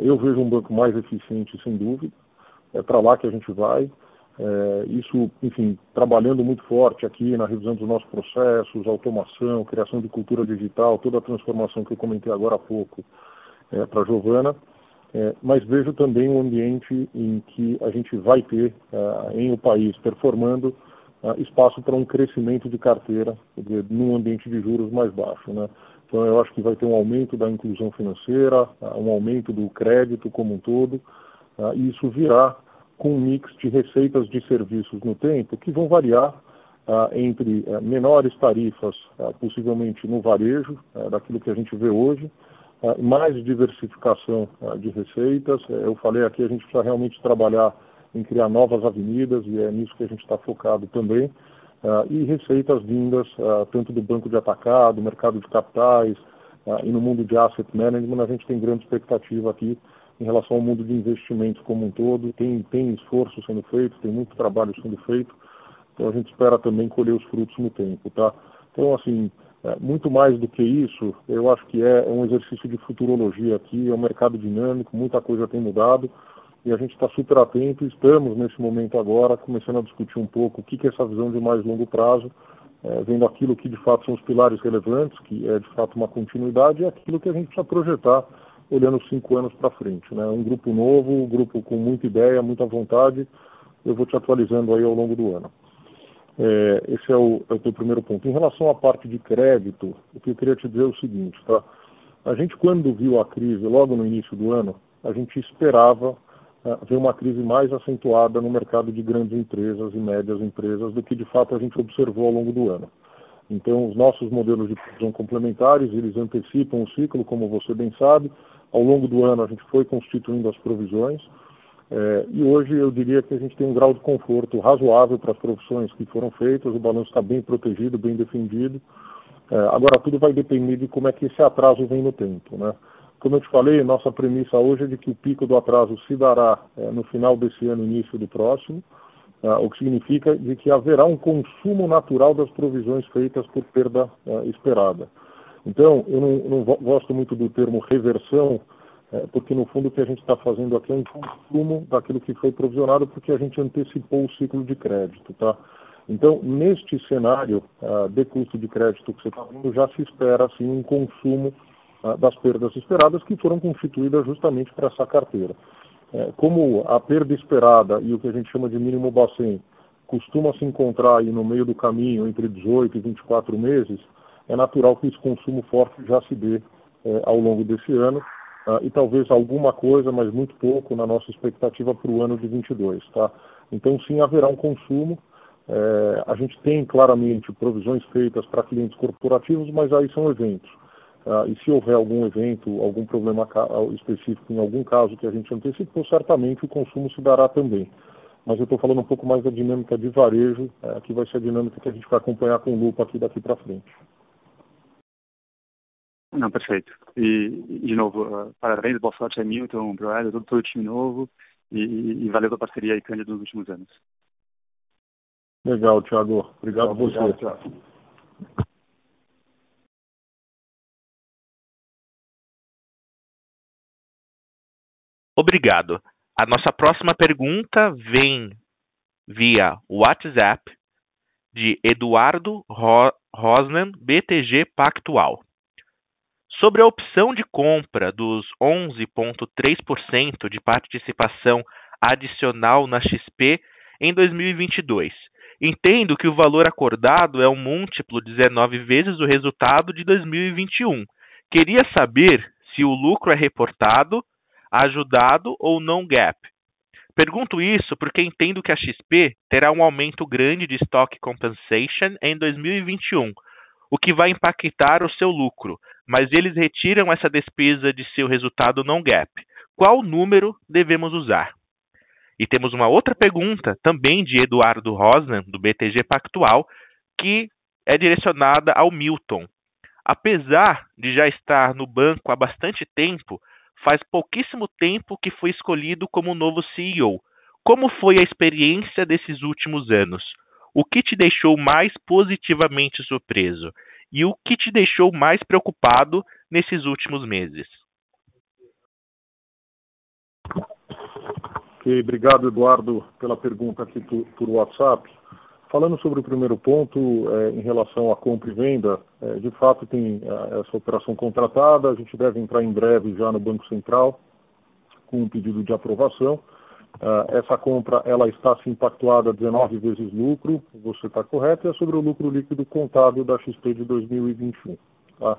eu vejo um banco mais eficiente, sem dúvida. É para lá que a gente vai. É, isso, enfim, trabalhando muito forte aqui na revisão dos nossos processos, automação, criação de cultura digital, toda a transformação que eu comentei agora há pouco é, para a Giovana. É, mas vejo também um ambiente em que a gente vai ter é, em o país performando é, espaço para um crescimento de carteira dizer, num ambiente de juros mais baixo. Né? Então eu acho que vai ter um aumento da inclusão financeira, um aumento do crédito como um todo, e isso virá com um mix de receitas de serviços no tempo que vão variar ah, entre ah, menores tarifas, ah, possivelmente no varejo, ah, daquilo que a gente vê hoje, ah, mais diversificação ah, de receitas. Eh, eu falei aqui, a gente precisa realmente trabalhar em criar novas avenidas e é nisso que a gente está focado também. e receitas vindas tanto do banco de atacado, mercado de capitais e no mundo de asset management, a gente tem grande expectativa aqui em relação ao mundo de investimentos como um todo. Tem, tem esforço sendo feito, tem muito trabalho sendo feito, então a gente espera também colher os frutos no tempo, tá? Então, assim, é, muito mais do que isso, eu acho que é um exercício de futurologia aqui, é um mercado dinâmico, muita coisa tem mudado e a gente está super atento. Estamos nesse momento agora começando a discutir um pouco o que, que é essa visão de mais longo prazo, é, vendo aquilo que de fato são os pilares relevantes, que é de fato uma continuidade, e aquilo que a gente precisa projetar olhando cinco anos para frente. Né? Um grupo novo, um grupo com muita ideia, muita vontade. Eu vou te atualizando aí ao longo do ano. É, esse é o, é o teu primeiro ponto. Em relação à parte de crédito, o que eu queria te dizer é o seguinte, tá? A gente, quando viu a crise, logo no início do ano, a gente esperava uh, ver uma crise mais acentuada no mercado de grandes empresas e médias empresas do que, de fato, a gente observou ao longo do ano. Então, os nossos modelos de provisão complementares, eles antecipam o ciclo, como você bem sabe, ao longo do ano a gente foi constituindo as provisões é, e hoje eu diria que a gente tem um grau de conforto razoável para as profissões que foram feitas, o balanço está bem protegido, bem defendido. É, agora tudo vai depender de como é que esse atraso vem no tempo. Né? Como eu te falei, nossa premissa hoje é de que o pico do atraso se dará é, no final desse ano, início do próximo, o que significa de que haverá um consumo natural das provisões feitas por perda esperada. Então, eu não, não gosto muito do termo reversão, é, porque no fundo o que a gente está fazendo aqui é um consumo daquilo que foi provisionado, porque a gente antecipou o ciclo de crédito, tá? Então, neste cenário uh, de custo de crédito que você está vendo, já se espera assim um consumo uh, das perdas esperadas que foram constituídas justamente para essa carteira. É, como a perda esperada e o que a gente chama de mínimo bacen costuma se encontrar aí no meio do caminho entre 18 e 24 meses, é natural que esse consumo forte já se dê é, ao longo desse ano. uh, e talvez alguma coisa, mas muito pouco, na nossa expectativa para o ano de 22. Tá? Então, sim, haverá um consumo. É, a gente tem claramente provisões feitas para clientes corporativos, mas aí são eventos. Uh, e se houver algum evento, algum problema específico em algum caso que a gente antecipou, certamente o consumo se dará também. Mas eu estou falando um pouco mais da dinâmica de varejo, é, que vai ser a dinâmica que a gente vai acompanhar com lupa aqui daqui para frente. Não, perfeito. E, de novo, uh, parabéns, boa sorte a Milton, Broelio, todo, todo o time novo e, e, valeu a parceria aí, Cândido, nos últimos anos. Legal, Thiago. Obrigado a você. Thiago. Obrigado. A nossa próxima pergunta vem via WhatsApp de Eduardo Rosnan, BTG Pactual. Sobre a opção de compra dos 11,3% de participação adicional na XP em 2022, entendo que o valor acordado é um múltiplo 19 vezes o resultado de 2021. Queria saber se o lucro é reportado, ajudado ou não gap. Pergunto isso porque entendo que a XP terá um aumento grande de stock compensation em 2021, o que vai impactar o seu lucro, mas eles retiram essa despesa de seu resultado não gap. Qual número devemos usar? E temos uma outra pergunta, também de Eduardo Rosnan, do BTG Pactual, que é direcionada ao Milton. Apesar de já estar no banco há bastante tempo, faz pouquíssimo tempo que foi escolhido como novo CEO. Como foi a experiência desses últimos anos? O que te deixou mais positivamente surpreso? E o que te deixou mais preocupado nesses últimos meses? Ok, obrigado, Eduardo, pela pergunta aqui por, por WhatsApp. Falando sobre o primeiro ponto, é, em relação à compra e venda, é, de fato tem é, essa operação contratada, a gente deve entrar em breve já no Banco Central com um pedido de aprovação. Uh, essa compra ela está se impactuada 19 vezes lucro, você está correto, é sobre o lucro líquido contábil da XP de 2021. Tá?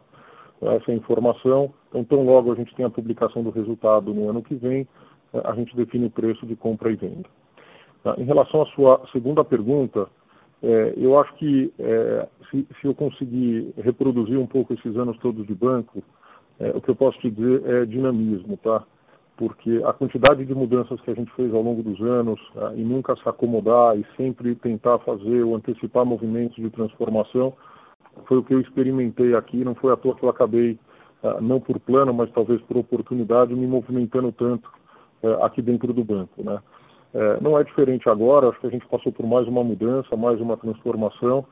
Essa é a informação. Então, tão logo a gente tem a publicação do resultado no ano que vem, a gente define o preço de compra e venda. Tá? Em relação à sua segunda pergunta, é, eu acho que é, se, se, eu conseguir reproduzir um pouco esses anos todos de banco, é, o que eu posso te dizer é dinamismo, tá? Porque a quantidade de mudanças que a gente fez ao longo dos anos tá? e nunca se acomodar e sempre tentar fazer ou antecipar movimentos de transformação foi o que eu experimentei aqui. Não foi à toa que eu acabei, tá? não por plano, mas talvez por oportunidade, me movimentando tanto é, aqui dentro do banco, né? É, não é diferente agora, acho que a gente passou por mais uma mudança, mais uma transformação.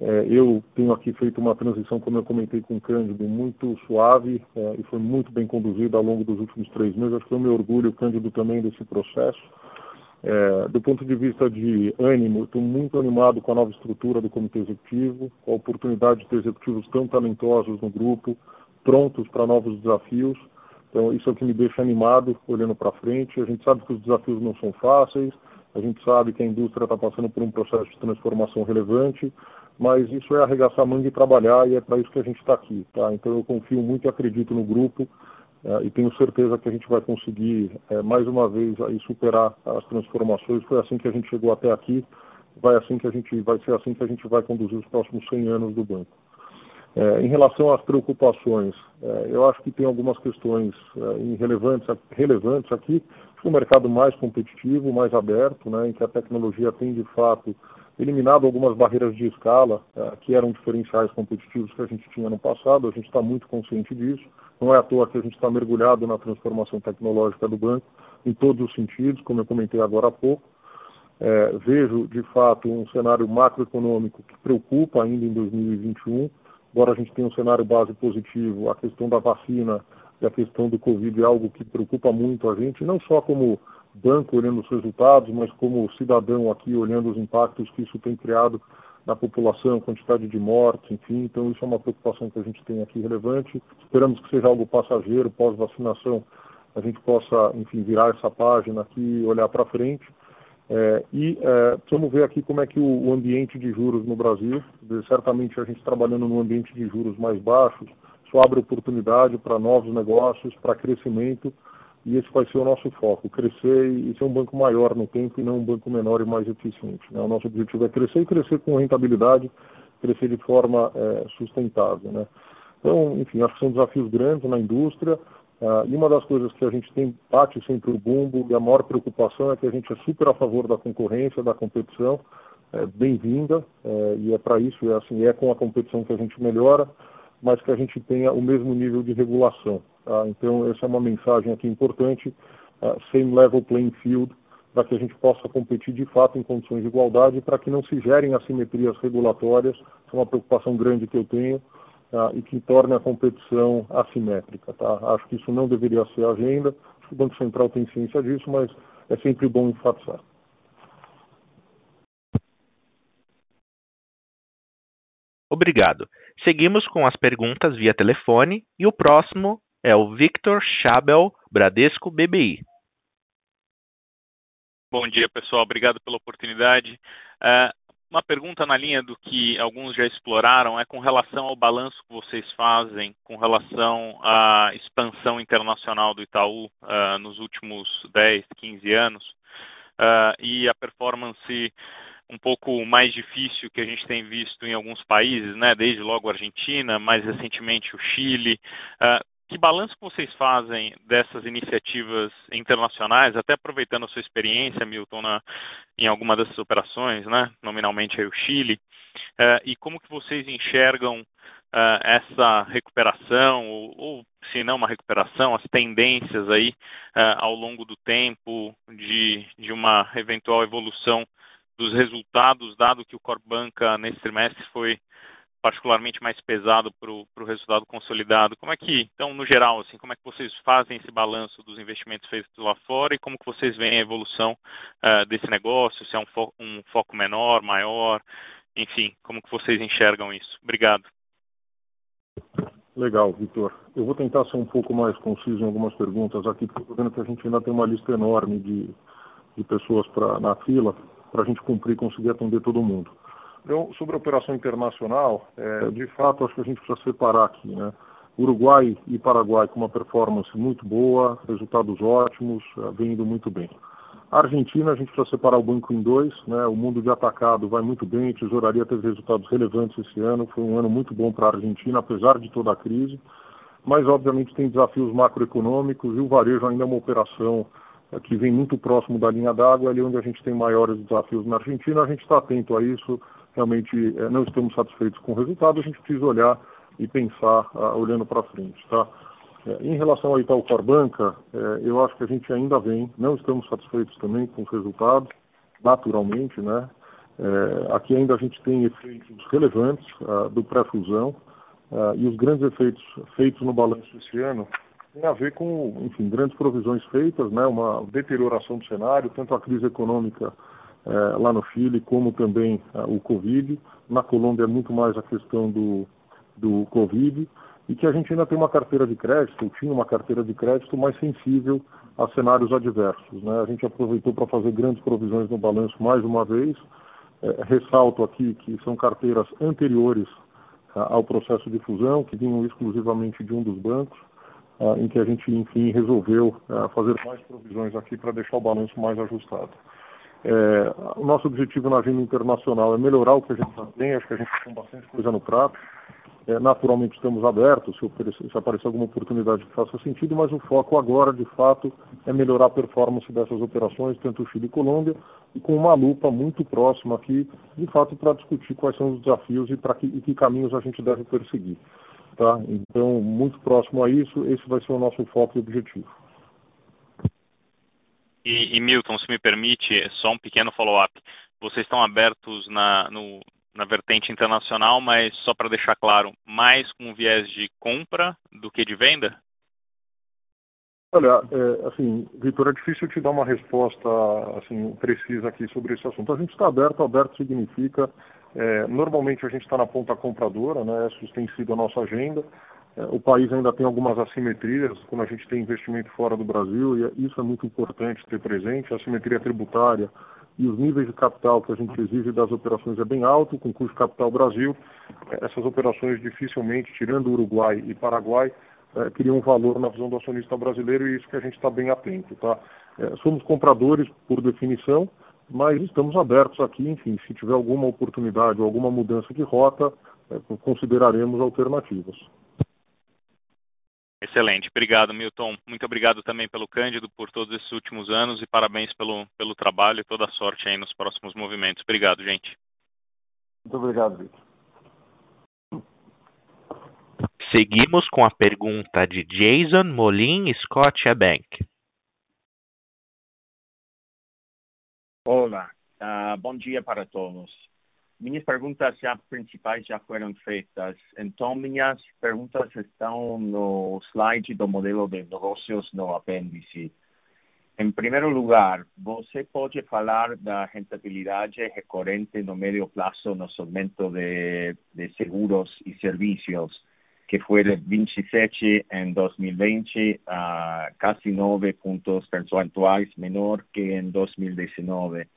É, eu tenho aqui feito uma transição, como eu comentei com o Cândido, muito suave é, e foi muito bem conduzida ao longo dos últimos três meses. Acho que eu me orgulho, Cândido também, desse processo. É, do ponto de vista de ânimo, estou muito animado com a nova estrutura do comitê executivo, com a oportunidade de ter executivos tão talentosos no grupo, prontos para novos desafios. Então, isso é o que me deixa animado olhando para frente. A gente sabe que os desafios não são fáceis, a gente sabe que a indústria está passando por um processo de transformação relevante, mas isso é arregaçar a manga e trabalhar e é para isso que a gente está aqui. Tá? Então, eu confio muito e acredito no grupo é, e tenho certeza que a gente vai conseguir, é, mais uma vez, aí, superar as transformações. Foi assim que a gente chegou até aqui, vai, assim que a gente, vai ser assim que a gente vai conduzir os próximos 100 anos do banco. É, em relação às preocupações, eu acho que tem algumas questões relevantes, relevantes aqui. Acho que um mercado mais competitivo, mais aberto, né, em que a tecnologia tem de fato eliminado algumas barreiras de escala é, que eram diferenciais competitivos que a gente tinha no passado. A gente está muito consciente disso. Não é à toa que a gente está mergulhado na transformação tecnológica do banco em todos os sentidos, como eu comentei agora há pouco. É, vejo, de fato, um cenário macroeconômico que preocupa ainda em 2021 embora a gente tenha um cenário base positivo, a questão da vacina e a questão do Covid é algo que preocupa muito a gente, não só como banco olhando os resultados, mas como cidadão aqui olhando os impactos que isso tem criado na população, quantidade de mortes, enfim. Então, isso é uma preocupação que a gente tem aqui relevante. Esperamos que seja algo passageiro, pós-vacinação, a gente possa, enfim, virar essa página aqui e olhar para frente. É, e é, vamos ver aqui como é que o, o, ambiente de juros no Brasil, certamente a gente trabalhando num ambiente de juros mais baixos, isso abre oportunidade para novos negócios, para crescimento, e esse vai ser o nosso foco, crescer e ser um banco maior no tempo e não um banco menor e mais eficiente. Né? O nosso objetivo é crescer e crescer com rentabilidade, crescer de forma é, sustentável. Né? Então, enfim, acho que são desafios grandes na indústria, Uh, e uma das coisas que a gente tem, bate sempre o bumbo, e a maior preocupação é que a gente é super a favor da concorrência, da competição, é, bem-vinda, é, e é para isso, é, assim, é com a competição que a gente melhora, mas que a gente tenha o mesmo nível de regulação. Tá? Então, essa é uma mensagem aqui importante, uh, same level playing field, para que a gente possa competir de fato em condições de igualdade, para que não se gerem assimetrias regulatórias, é uma preocupação grande que eu tenho, tá? e que torne a competição assimétrica. Tá? Acho que isso não deveria ser a agenda, o Banco Central tem ciência disso, mas é sempre bom enfatizar. Obrigado. Seguimos com as perguntas via telefone e o próximo é o Victor Chabel, Bradesco BBI. Bom dia, pessoal. Obrigado pela oportunidade. Uh, uma pergunta na linha do que alguns já exploraram é com relação ao balanço que vocês fazem com relação à expansão internacional do Itaú uh, nos últimos 10, 15 anos uh, e a performance um pouco mais difícil que a gente tem visto em alguns países, né, desde logo a Argentina, mais recentemente o Chile. Uh, que balanço vocês fazem dessas iniciativas internacionais, até aproveitando a sua experiência, Milton, na, em alguma dessas operações, né, nominalmente aí o Chile, uh, e como que vocês enxergam uh, essa recuperação, ou, ou, se não uma recuperação, as tendências aí uh, ao longo do tempo de, de uma eventual evolução dos resultados, dado que o Corbanca nesse trimestre foi particularmente mais pesado para o resultado consolidado. Como é que, então, no geral, assim, como é que vocês fazem esse balanço dos investimentos feitos lá fora e como que vocês veem a evolução uh, desse negócio, se é um, fo um, foco menor, maior, enfim, como que vocês enxergam isso? Obrigado. Legal, Vitor. Eu vou tentar ser um pouco mais conciso em algumas perguntas aqui, porque estou vendo que a gente ainda tem uma lista enorme de, de pessoas pra, na fila para a gente cumprir e conseguir atender todo mundo. Então, sobre a operação internacional, é, de fato, acho que a gente precisa separar aqui, né? Uruguai e Paraguai com uma performance muito boa, resultados ótimos, é, vem indo muito bem. A Argentina, a gente precisa separar o banco em dois, né? O mundo de atacado vai muito bem, a tesouraria teve resultados relevantes esse ano, foi um ano muito bom para a Argentina, apesar de toda a crise, mas obviamente tem desafios macroeconômicos e o varejo ainda é uma operação é, que vem muito próximo da linha d'água, ali onde a gente tem maiores desafios na Argentina, a gente está atento a isso, realmente é, não estamos satisfeitos com o resultado, a gente precisa olhar e pensar uh, olhando para frente. Tá? É, em relação ao Itaú Corbanca, é, eu acho que a gente ainda vem, não estamos satisfeitos também com os resultados, naturalmente, né? Aqui ainda a gente tem efeitos relevantes uh, do pré-fusão uh, e os grandes efeitos feitos no balanço esse ano têm a ver com, enfim, grandes provisões feitas, né? Uma deterioração do cenário, tanto a crise econômica é, lá no Chile, como também é, o Covid. Na Colômbia é muito mais a questão do, do Covid e que a gente ainda tem uma carteira de crédito, ou tinha uma carteira de crédito mais sensível a cenários adversos. Né? A gente aproveitou para fazer grandes provisões no balanço mais uma vez. É, ressalto aqui que são carteiras anteriores ao processo de fusão, que vinham exclusivamente de um dos bancos, em que a gente, enfim, resolveu fazer mais provisões aqui para deixar o balanço mais ajustado. É, o nosso objetivo na agenda internacional é melhorar o que a gente já tem, acho que a gente tem bastante coisa no prato. É, naturalmente estamos abertos se, oferecer, se aparecer alguma oportunidade que faça sentido, mas o foco agora, de fato, é melhorar a performance dessas operações, tanto Chile e Colômbia, e com uma lupa muito próxima aqui, de fato, para discutir quais são os desafios e, que, e que caminhos a gente deve perseguir. Tá? Então, muito próximo a isso, esse vai ser o nosso foco e objetivo. E, e, Milton, se me permite, só um pequeno follow-up. Vocês estão abertos na, no, na vertente internacional, mas só para deixar claro, mais com viés de compra do que de venda? Olha, é, assim, Vitor, é difícil te dar uma resposta assim precisa aqui sobre esse assunto. A gente está aberto, aberto significa, é, normalmente a gente está na ponta compradora, né? Essa tem sido a nossa agenda. É, o país ainda tem algumas assimetrias quando a gente tem investimento fora do Brasil, e isso é muito importante ter presente, a assimetria tributária e os níveis de capital que a gente exige das operações é bem alto, com custo capital Brasil. Essas operações dificilmente, tirando Uruguai e Paraguai, é, criam valor na visão do acionista brasileiro e isso que a gente está bem atento. Tá? É, somos compradores por definição, mas estamos abertos aqui, enfim, se tiver alguma oportunidade ou alguma mudança de rota, é, consideraremos alternativas. Excelente, obrigado Milton. Muito obrigado também pelo Cândido por todos esses últimos anos e parabéns pelo, pelo trabalho e toda a sorte aí nos próximos movimentos. Obrigado, gente. Muito obrigado, Vitor. Seguimos com a pergunta de Jason Molin, Scotiabank. Olá, uh, bom dia para todos. Minhas perguntas já principais já foram feitas, então minhas perguntas estão no slide do modelo de negócios no apêndice. Em primeiro lugar, você pode falar da rentabilidade recorrente no médio prazo no segmento de, de seguros e serviços, que foi de 27 em 2020 a casi 9 pontos percentuais menor que em 2019.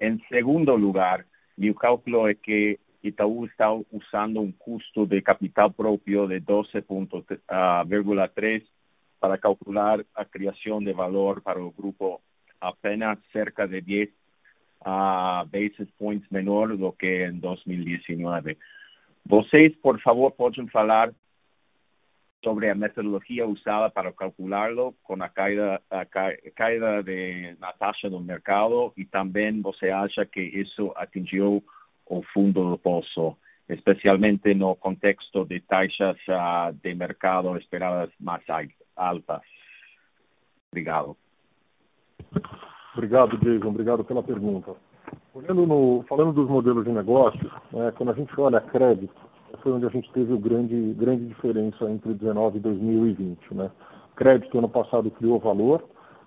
Em segundo lugar, meu cálculo é que Itaú está usando um custo de capital próprio de 12,3 ah, para calcular a criação de valor para o grupo apenas cerca de 10 uh, basis points menor do que em 2019. Vocês, por favor, podem falar sobre a metodologia usada para calcularlo com a caída, a caída de, na taxa do mercado e também você acha que isso atingiu o fundo do poço, especialmente no contexto de taxas uh, de mercado esperadas mais altas. Obrigado. Obrigado, Jason. Obrigado pela pergunta. Olhando no, falando dos modelos de negócio, né, quando a gente olha crédito, foi onde a gente teve o grande, grande diferença entre 19 e 2020. Né? Crédito, ano passado, criou valor.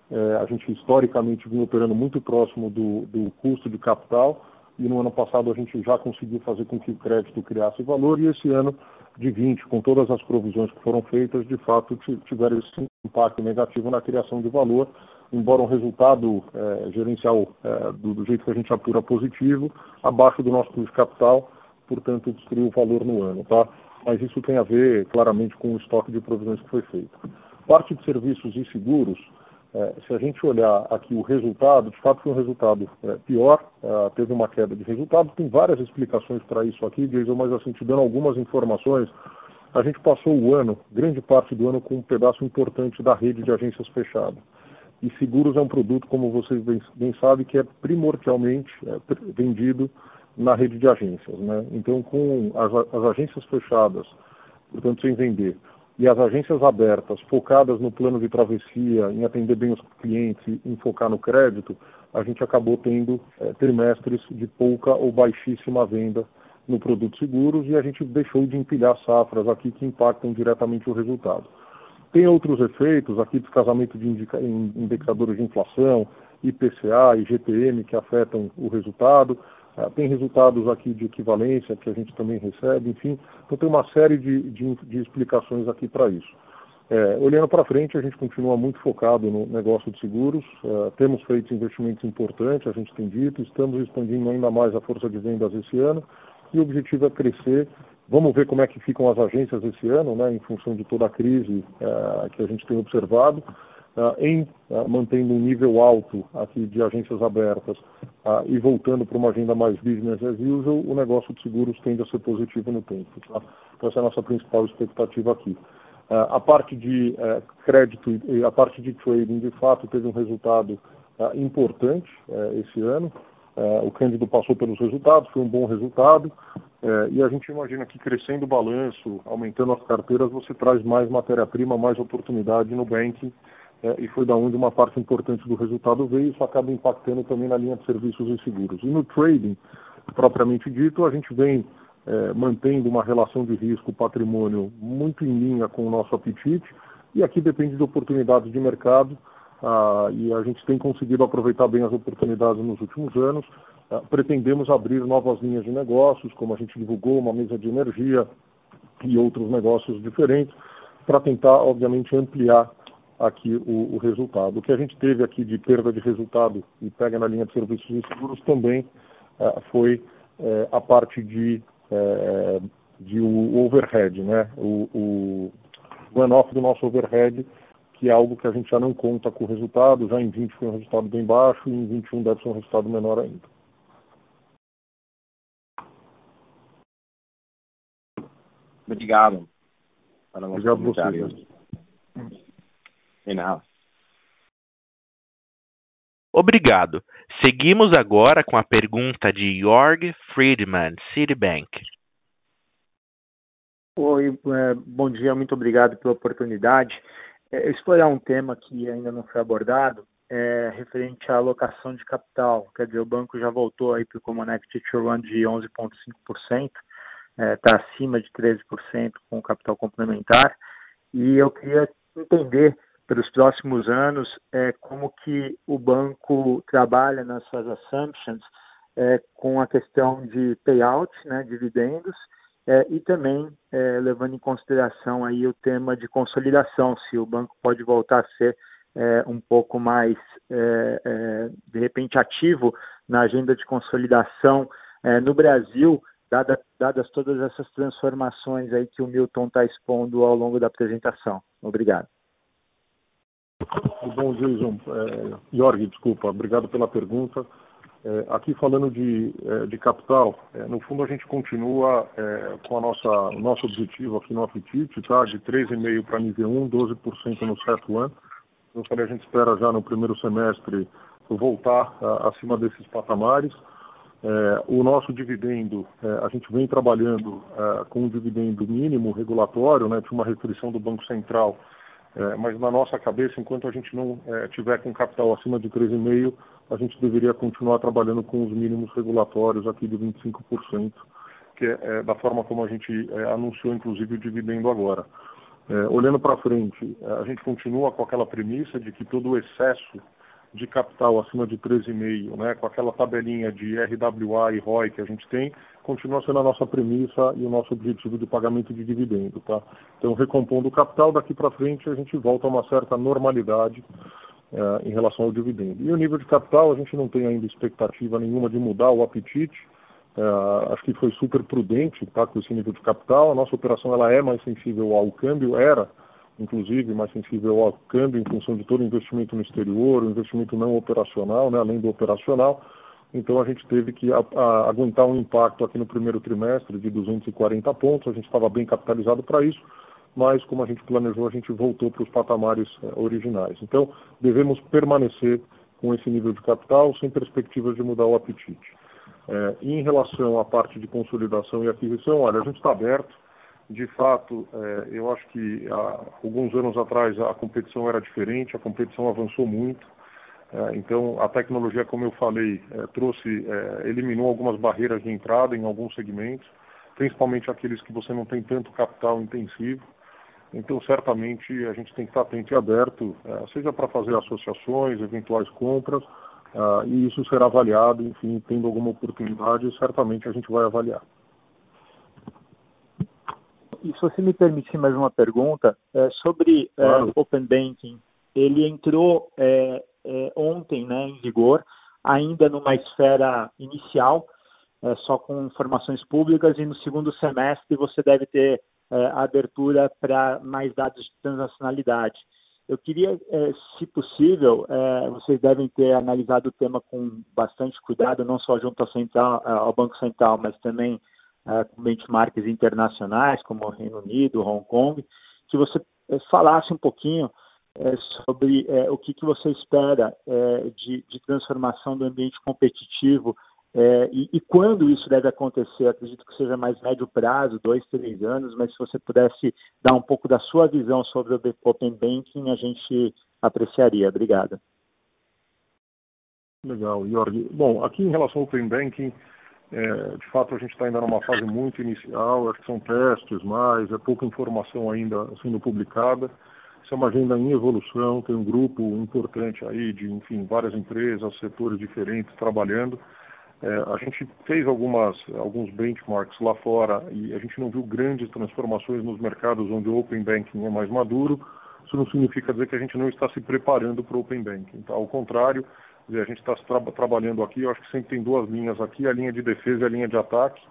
É, a gente, historicamente, vinha operando muito próximo do, do custo de capital e no ano passado a gente já conseguiu fazer com que o crédito criasse valor e esse ano de 20, com todas as provisões que foram feitas, de fato tiveram esse impacto negativo na criação de valor, embora um resultado é, gerencial é, do, do, jeito que a gente apura positivo, abaixo do nosso custo de capital, portanto, destruiu o valor no ano, tá? Mas isso tem a ver claramente com o estoque de provisões que foi feito. Parte de serviços e seguros, é, se a gente olhar aqui o resultado, de fato foi um resultado é, pior, é, teve uma queda de resultado, tem várias explicações para isso aqui, Jason, mas assim, te dando algumas informações, a gente passou o ano, grande parte do ano, com um pedaço importante da rede de agências fechadas. E seguros é um produto, como vocês bem, bem sabem, que é primordialmente é, vendido na rede de agências. Né? Então, com as, as agências fechadas, portanto, sem vender, e as agências abertas, focadas no plano de travessia, em atender bem os clientes, em focar no crédito, a gente acabou tendo é, trimestres de pouca ou baixíssima venda no produto seguros e a gente deixou de empilhar safras aqui que impactam diretamente o resultado. Tem outros efeitos, aqui descasamento de indicadores de inflação, IPCA e GPM que afetam o resultado. Uh, tem resultados aqui de equivalência que a gente também recebe, enfim. Então tem uma série de, de, de explicações aqui para isso. É, olhando para frente, a gente continua muito focado no negócio de seguros, uh, temos feito investimentos importantes, a gente tem dito, estamos expandindo ainda mais a força de vendas esse ano e o objetivo é crescer. Vamos ver como é que ficam as agências esse ano, né, em função de toda a crise uh, que a gente tem observado uh, em uh, mantendo um nível alto aqui de agências abertas e voltando para uma agenda mais business as usual, o negócio de seguros tende a ser positivo no tempo. Tá? Então essa é a nossa principal expectativa aqui. a parte de crédito e a parte de trading, de fato, teve um resultado importante esse ano. O Cândido passou pelos resultados, foi um bom resultado. e a gente imagina que crescendo o balanço, aumentando as carteiras, você traz mais matéria-prima, mais oportunidade no banking é, e foi da onde uma parte importante do resultado veio, isso acaba impactando também na linha de serviços e seguros. E no trading, propriamente dito, a gente vem mantendo uma relação de risco-patrimônio muito em linha com o nosso apetite, e aqui depende de oportunidades de mercado, ah, e a gente tem conseguido aproveitar bem as oportunidades nos últimos anos. Ah, pretendemos abrir novas linhas de negócios, como a gente divulgou, uma mesa de energia e outros negócios diferentes, para tentar, obviamente, ampliar aqui o, o, resultado. O que a gente teve aqui de perda de resultado e pega na linha de serviços e seguros também uh, foi uh, a parte de, uh, de o overhead, né? o, o runoff do nosso overhead, que é algo que a gente já não conta com o resultado, já em 20 foi um resultado bem baixo e em 21 deve ser um resultado menor ainda. Obrigado. Obrigado você. Obrigado. Seguimos agora com a pergunta de Jorg Friedman, Citibank. Oi, é, bom dia, muito obrigado pela oportunidade. É, explorar um tema que ainda não foi abordado, é, referente à alocação de capital. Quer dizer, o banco já voltou aí para o Common Equity Tier 1 de 11,5%, está é, acima de 13% com o capital complementar. E eu queria entender pelos próximos anos é, como que o banco trabalha nas suas assumptions é, com a questão de payout, né, dividendos, é, e também é, levando em consideração aí o tema de consolidação, se o banco pode voltar a ser é, um pouco mais, é, é, de repente, ativo na agenda de consolidação é, no Brasil, dada, dadas todas essas transformações aí que o Milton está expondo ao longo da apresentação. Obrigado. Bom, Jason. Jorge, desculpa, obrigado pela pergunta. É, aqui falando de, é, de capital, é, no fundo a gente continua com a nossa, o nosso objetivo aqui no apetite, tá? de 3,5% para nível 1, 12% no certo ano. Eu falei, a gente espera já no primeiro semestre voltar acima desses patamares. O nosso dividendo, a gente vem trabalhando com um dividendo mínimo regulatório, né? tinha uma restrição do Banco Central é, mas na nossa cabeça, enquanto a gente não é, tiver com capital acima de 3,5%, a gente deveria continuar trabalhando com os mínimos regulatórios aqui de 25%, que é, é da forma como a gente é, anunciou, inclusive, o dividendo agora. É, olhando para frente, a gente continua com aquela premissa de que todo o excesso de capital acima de 13,5, né, com aquela tabelinha de RWA e ROI que a gente tem, continua sendo a nossa premissa e o nosso objetivo de pagamento de dividendo. Tá? Então, recompondo o capital, daqui para frente a gente volta a uma certa normalidade eh, em relação ao dividendo. E o nível de capital, a gente não tem ainda expectativa nenhuma de mudar o apetite, eh, acho que foi super prudente tá, com esse nível de capital. A nossa operação ela é mais sensível ao câmbio, era inclusive mais sensível ao câmbio em função de todo o investimento no exterior, o investimento não operacional, né, além do operacional. Então a gente teve que a, a, aguentar um impacto aqui no primeiro trimestre de 240 pontos, a gente estava bem capitalizado para isso, mas como a gente planejou, a gente voltou para os patamares eh, originais. Então devemos permanecer com esse nível de capital sem perspectivas de mudar o apetite. É, em relação à parte de consolidação e aquisição, olha, a gente está aberto, de fato, é, eu acho que há alguns anos atrás a competição era diferente, a competição avançou muito. É, então, a tecnologia, como eu falei, é, trouxe, eliminou algumas barreiras de entrada em alguns segmentos, principalmente aqueles que você não tem tanto capital intensivo. Então, certamente, a gente tem que estar atento e aberto, seja para fazer associações, eventuais compras, e isso será avaliado, enfim, tendo alguma oportunidade, certamente a gente vai avaliar. E se você me permitir mais uma pergunta, é, sobre é, claro. é, Open Banking, ele entrou é, é, ontem né, em vigor, ainda numa esfera inicial, é, só com informações públicas, e no segundo semestre você deve ter a abertura para mais dados de transacionalidade. Eu queria, se possível, vocês devem ter analisado o tema com bastante cuidado, não só junto ao, central, ao Banco Central, mas também com benchmarks internacionais, como o Reino Unido, Hong Kong, que você uh, falasse um pouquinho uh, sobre o que, você espera de, de, transformação do ambiente competitivo e, e, quando isso deve acontecer. Acredito que seja mais médio prazo, dois, três anos, mas se você pudesse dar um pouco da sua visão sobre o Open Banking, a gente apreciaria. Obrigado. Legal, Jorge. Bom, aqui em relação ao Open Banking, é, de fato, a gente está ainda numa fase muito inicial, acho que são testes mais, é pouca informação ainda sendo publicada. Isso é uma agenda em evolução, tem um grupo importante aí de, enfim, várias empresas, setores diferentes trabalhando. É, a gente fez algumas, alguns benchmarks lá fora e a gente não viu grandes transformações nos mercados onde o Open Banking é mais maduro, isso não significa dizer que a gente não está se preparando para o Open Banking. Tá? Ao contrário, a gente está tra trabalhando aqui, eu acho que sempre tem duas linhas aqui, a linha de defesa e a linha de ataque.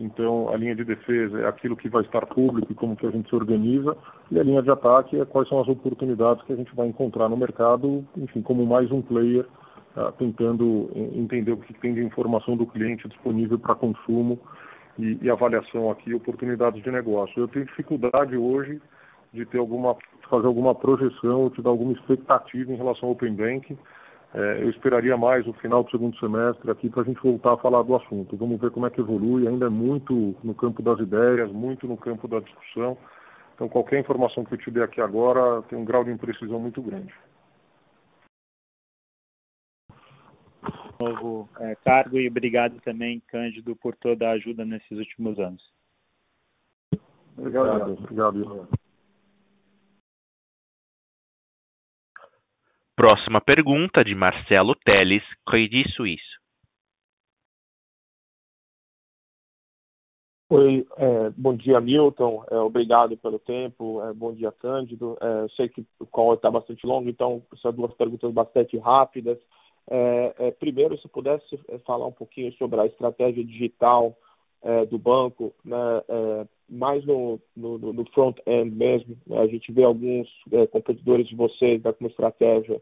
Então, a linha de defesa é aquilo que vai estar público e como que a gente se organiza, e a linha de ataque é quais são as oportunidades que a gente vai encontrar no mercado, enfim, como mais um player uh, tentando entender o que tem de informação do cliente disponível para consumo e, e, avaliação aqui, oportunidades de negócio. Eu tenho dificuldade hoje de ter alguma, fazer alguma projeção ou te dar alguma expectativa em relação ao Open Banking. É, eu esperaria mais o final do segundo semestre aqui para a gente voltar a falar do assunto. Vamos ver como é que evolui. Ainda é muito no campo das ideias, muito no campo da discussão. Então, qualquer informação que eu te dê aqui agora tem um grau de imprecisão muito grande. Novo é, cargo e obrigado também, Cândido, por toda a ajuda nesses últimos anos. Obrigado. Obrigado. Próxima pergunta de Marcelo Teles, Credit Suisse. Oi, é, bom dia, Milton. É, obrigado pelo tempo. É, bom dia, Cândido. É, sei que o call está bastante longo, então são duas perguntas bastante rápidas. É, é, primeiro, se pudesse falar um pouquinho sobre a estratégia digital do banco, né, mais no, no, no front-end mesmo. Né? A gente vê alguns é, competidores de vocês né, com uma estratégia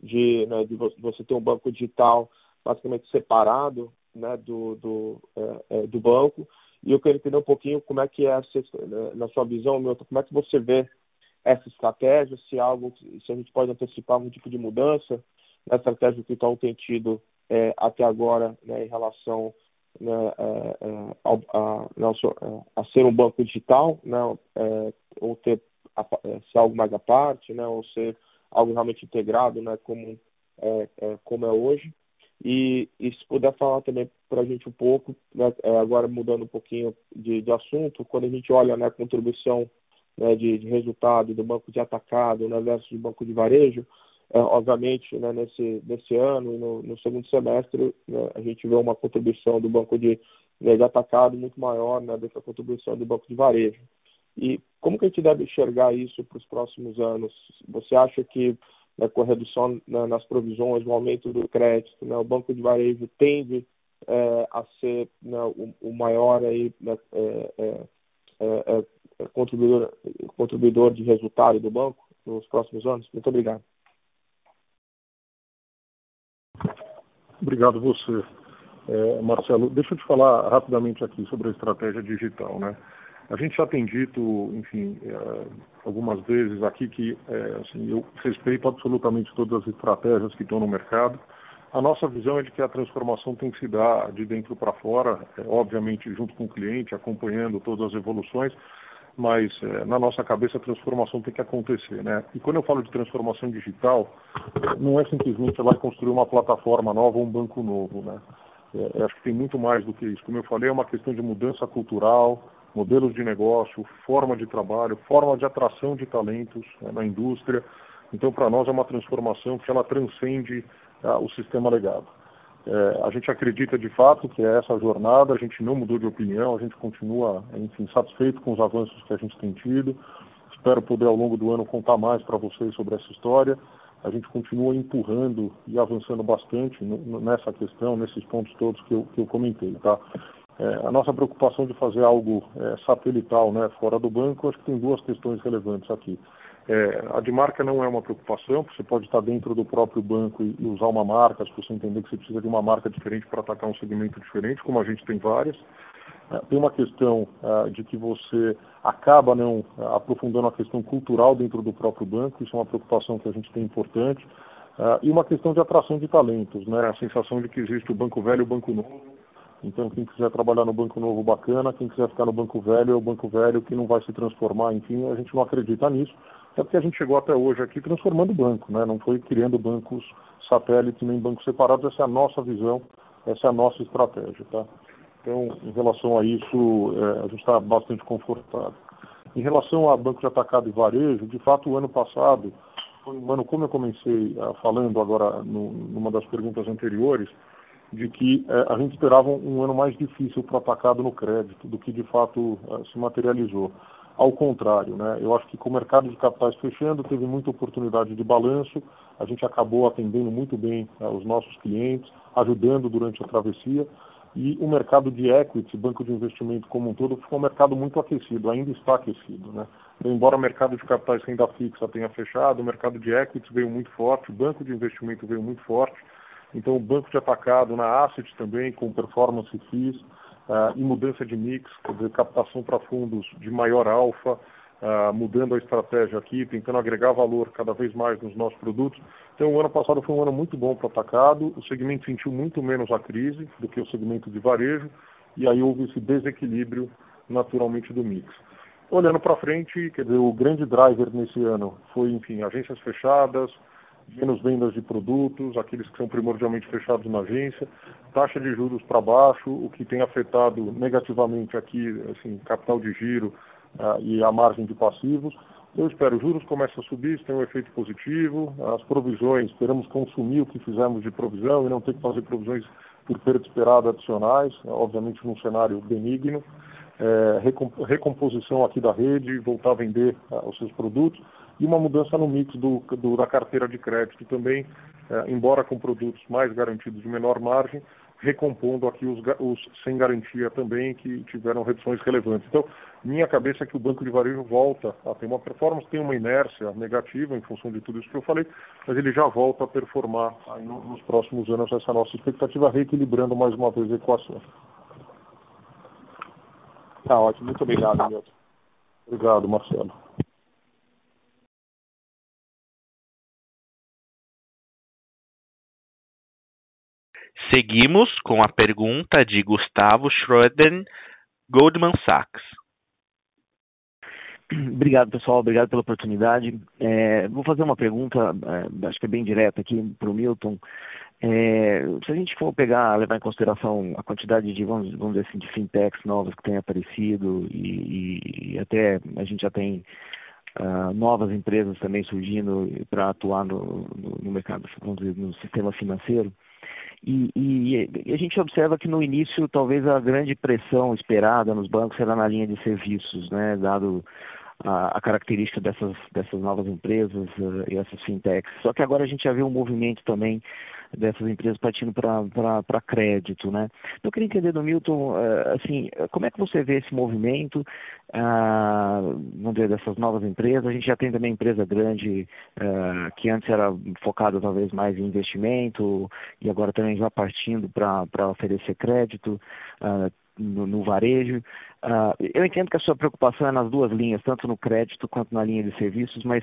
de, né, de você ter um banco digital basicamente separado né, do, do, é, é, do banco. E eu quero entender um pouquinho como é que é, essa, né, na sua visão, Milton, como é que você vê essa estratégia, se algo, se a gente pode antecipar algum tipo de mudança na estratégia que o Itaú tem tido é, até agora né, em relação né, é, é, a, a, é, a, ser um banco digital, né, é, ou ter é, ser algo mais à parte, né, ou ser algo realmente integrado, né, como é, como é hoje. E, e se puder falar também para a gente um pouco, né, agora mudando um pouquinho de, de, assunto, quando a gente olha né, a contribuição né, de, de, resultado do banco de atacado né, versus do banco de varejo, é, obviamente, né, nesse, nesse ano e no, no segundo semestre, né, a gente vê uma contribuição do banco de, né, de atacado muito maior né, do que a contribuição do banco de varejo. E como que a gente deve enxergar isso para os próximos anos? Você acha que né, com a redução né, nas provisões, o aumento do crédito, né, o banco de varejo tende é, a ser né, o, o, maior aí, né, é, é, é, é contribuidor, contribuidor de resultado do banco nos próximos anos? Muito obrigado. Obrigado você, é, Marcelo. Deixa eu te falar rapidamente aqui sobre a estratégia digital, né? A gente já tem dito, enfim, é, algumas vezes aqui que é, assim, eu respeito absolutamente todas as estratégias que estão no mercado. A nossa visão é de que a transformação tem que se dar de dentro para fora, é, obviamente junto com o cliente, acompanhando todas as evoluções, mas é, na nossa cabeça a transformação tem que acontecer, né? E quando eu falo de transformação digital, não é simplesmente ela construir uma plataforma nova um banco novo, né? É, acho que tem muito mais do que isso. Como eu falei, é uma questão de mudança cultural, modelos de negócio, forma de trabalho, forma de atração de talentos né, na indústria. Então, para nós é uma transformação que ela transcende ah, o sistema legado. É, a gente acredita de fato que é essa jornada, a gente não mudou de opinião, a gente continua, enfim, satisfeito com os avanços que a gente tem tido. Espero poder ao longo do ano contar mais para vocês sobre essa história. A gente continua empurrando e avançando bastante nessa questão, nesses pontos todos que eu, que eu comentei, tá? É, a nossa preocupação de fazer algo é, satelital, né, fora do banco, acho que tem duas questões relevantes aqui. É, a de marca não é uma preocupação, você pode estar dentro do próprio banco e, e usar uma marca, se você entender que você precisa de uma marca diferente para atacar um segmento diferente, como a gente tem várias. É, tem uma questão é, de que você acaba não é, aprofundando a questão cultural dentro do próprio banco, isso é uma preocupação que a gente tem importante. É, e uma questão de atração de talentos, né? a sensação de que existe o banco velho e o banco novo. Então, quem quiser trabalhar no banco novo, bacana. Quem quiser ficar no banco velho, é o banco velho que não vai se transformar. Enfim, a gente não acredita nisso. É porque a gente chegou até hoje aqui transformando o banco, né? não foi criando bancos satélites nem bancos separados, essa é a nossa visão, essa é a nossa estratégia. Tá? Então, em relação a isso, é, a gente está bastante confortável. Em relação a banco de atacado e varejo, de fato, o ano passado foi um ano, como eu comecei uh, falando agora no, numa das perguntas anteriores, de que uh, a gente esperava um ano mais difícil para o atacado no crédito do que de fato uh, se materializou. Ao contrário, né? Eu acho que com o mercado de capitais fechando, teve muita oportunidade de balanço, a gente acabou atendendo muito bem né, os nossos clientes, ajudando durante a travessia, e o mercado de equity, banco de investimento como um todo, ficou um mercado muito aquecido, ainda está aquecido, né? Embora o mercado de capitais renda fixa tenha fechado, o mercado de equities veio muito forte, o banco de investimento veio muito forte, então o banco de atacado na asset também, com performance fees, uh, e mudança de mix, quer dizer, captação para fundos de maior alfa, uh, mudando a estratégia aqui, tentando agregar valor cada vez mais nos nossos produtos. Então, o ano passado foi um ano muito bom para o atacado, o segmento sentiu muito menos a crise do que o segmento de varejo, e aí houve esse desequilíbrio naturalmente do mix. Olhando para frente, quer dizer, o grande driver nesse ano foi, enfim, agências fechadas, menos vendas de produtos, aqueles que são primordialmente fechados na agência, taxa de juros para baixo, o que tem afetado negativamente aqui, assim, capital de giro uh, e a margem de passivos. Eu espero juros comecem a subir, isso tem um efeito positivo, as provisões, esperamos consumir o que fizemos de provisão e não ter que fazer provisões por perda esperada adicionais, obviamente num cenário benigno. É, recomposição aqui da rede, voltar a vender uh, os seus produtos e uma mudança no mix do, do, da carteira de crédito também, é, embora com produtos mais garantidos de menor margem, recompondo aqui os, os, sem garantia também, que tiveram reduções relevantes. Então, minha cabeça é que o banco de varejo volta a ter uma performance, tem uma inércia negativa em função de tudo isso que eu falei, mas ele já volta a performar no, nos próximos anos essa nossa expectativa, reequilibrando mais uma vez a equação. Tá ótimo, muito obrigado, Milton. Obrigado, Marcelo. Seguimos com a pergunta de Gustavo Schroeder, Goldman Sachs. Obrigado, pessoal. Obrigado pela oportunidade. É, vou fazer uma pergunta, é, acho que é bem direta aqui para o Milton. É, se a gente for pegar, levar em consideração a quantidade de, vamos, vamos dizer assim, de fintechs novas que têm aparecido e, e até a gente já tem uh, novas empresas também surgindo para atuar no, no, no mercado, vamos dizer, no sistema financeiro, e, e, e, a gente observa que no início talvez a grande pressão esperada nos bancos era na linha de serviços, né, dado a, a característica dessas, dessas novas empresas uh, e essas fintechs. Só que agora a gente já vê um movimento também dessas empresas partindo para crédito, né? Então, eu queria entender do Milton, uh, assim, como é que você vê esse movimento, uh, vamos dizer, dessas novas empresas? A gente já tem também empresa grande uh, que antes era focada talvez mais em investimento e agora também já partindo para oferecer crédito. No, no, varejo. Uh, eu entendo que a sua preocupação é nas duas linhas, tanto no crédito quanto na linha de serviços, mas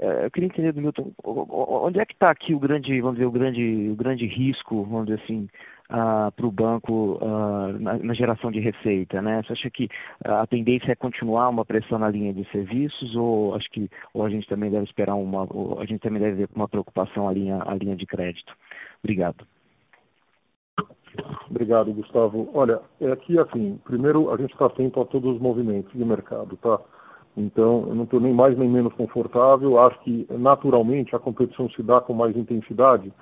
uh, eu queria entender do Milton, onde é que está aqui o grande, vamos dizer, o grande o grande risco, vamos dizer assim, uh, para o banco uh, na, na, geração de receita, né? Você acha que a tendência é continuar uma pressão na linha de serviços ou acho que ou a gente também deve esperar uma, a gente também deve ver com uma preocupação a linha a linha de crédito? Obrigado. Obrigado, Gustavo. Olha, é aqui assim, primeiro a gente está atento a todos os movimentos de mercado, tá? Então, eu não estou nem mais nem menos confortável. Acho que, naturalmente, a competição se dá com mais intensidade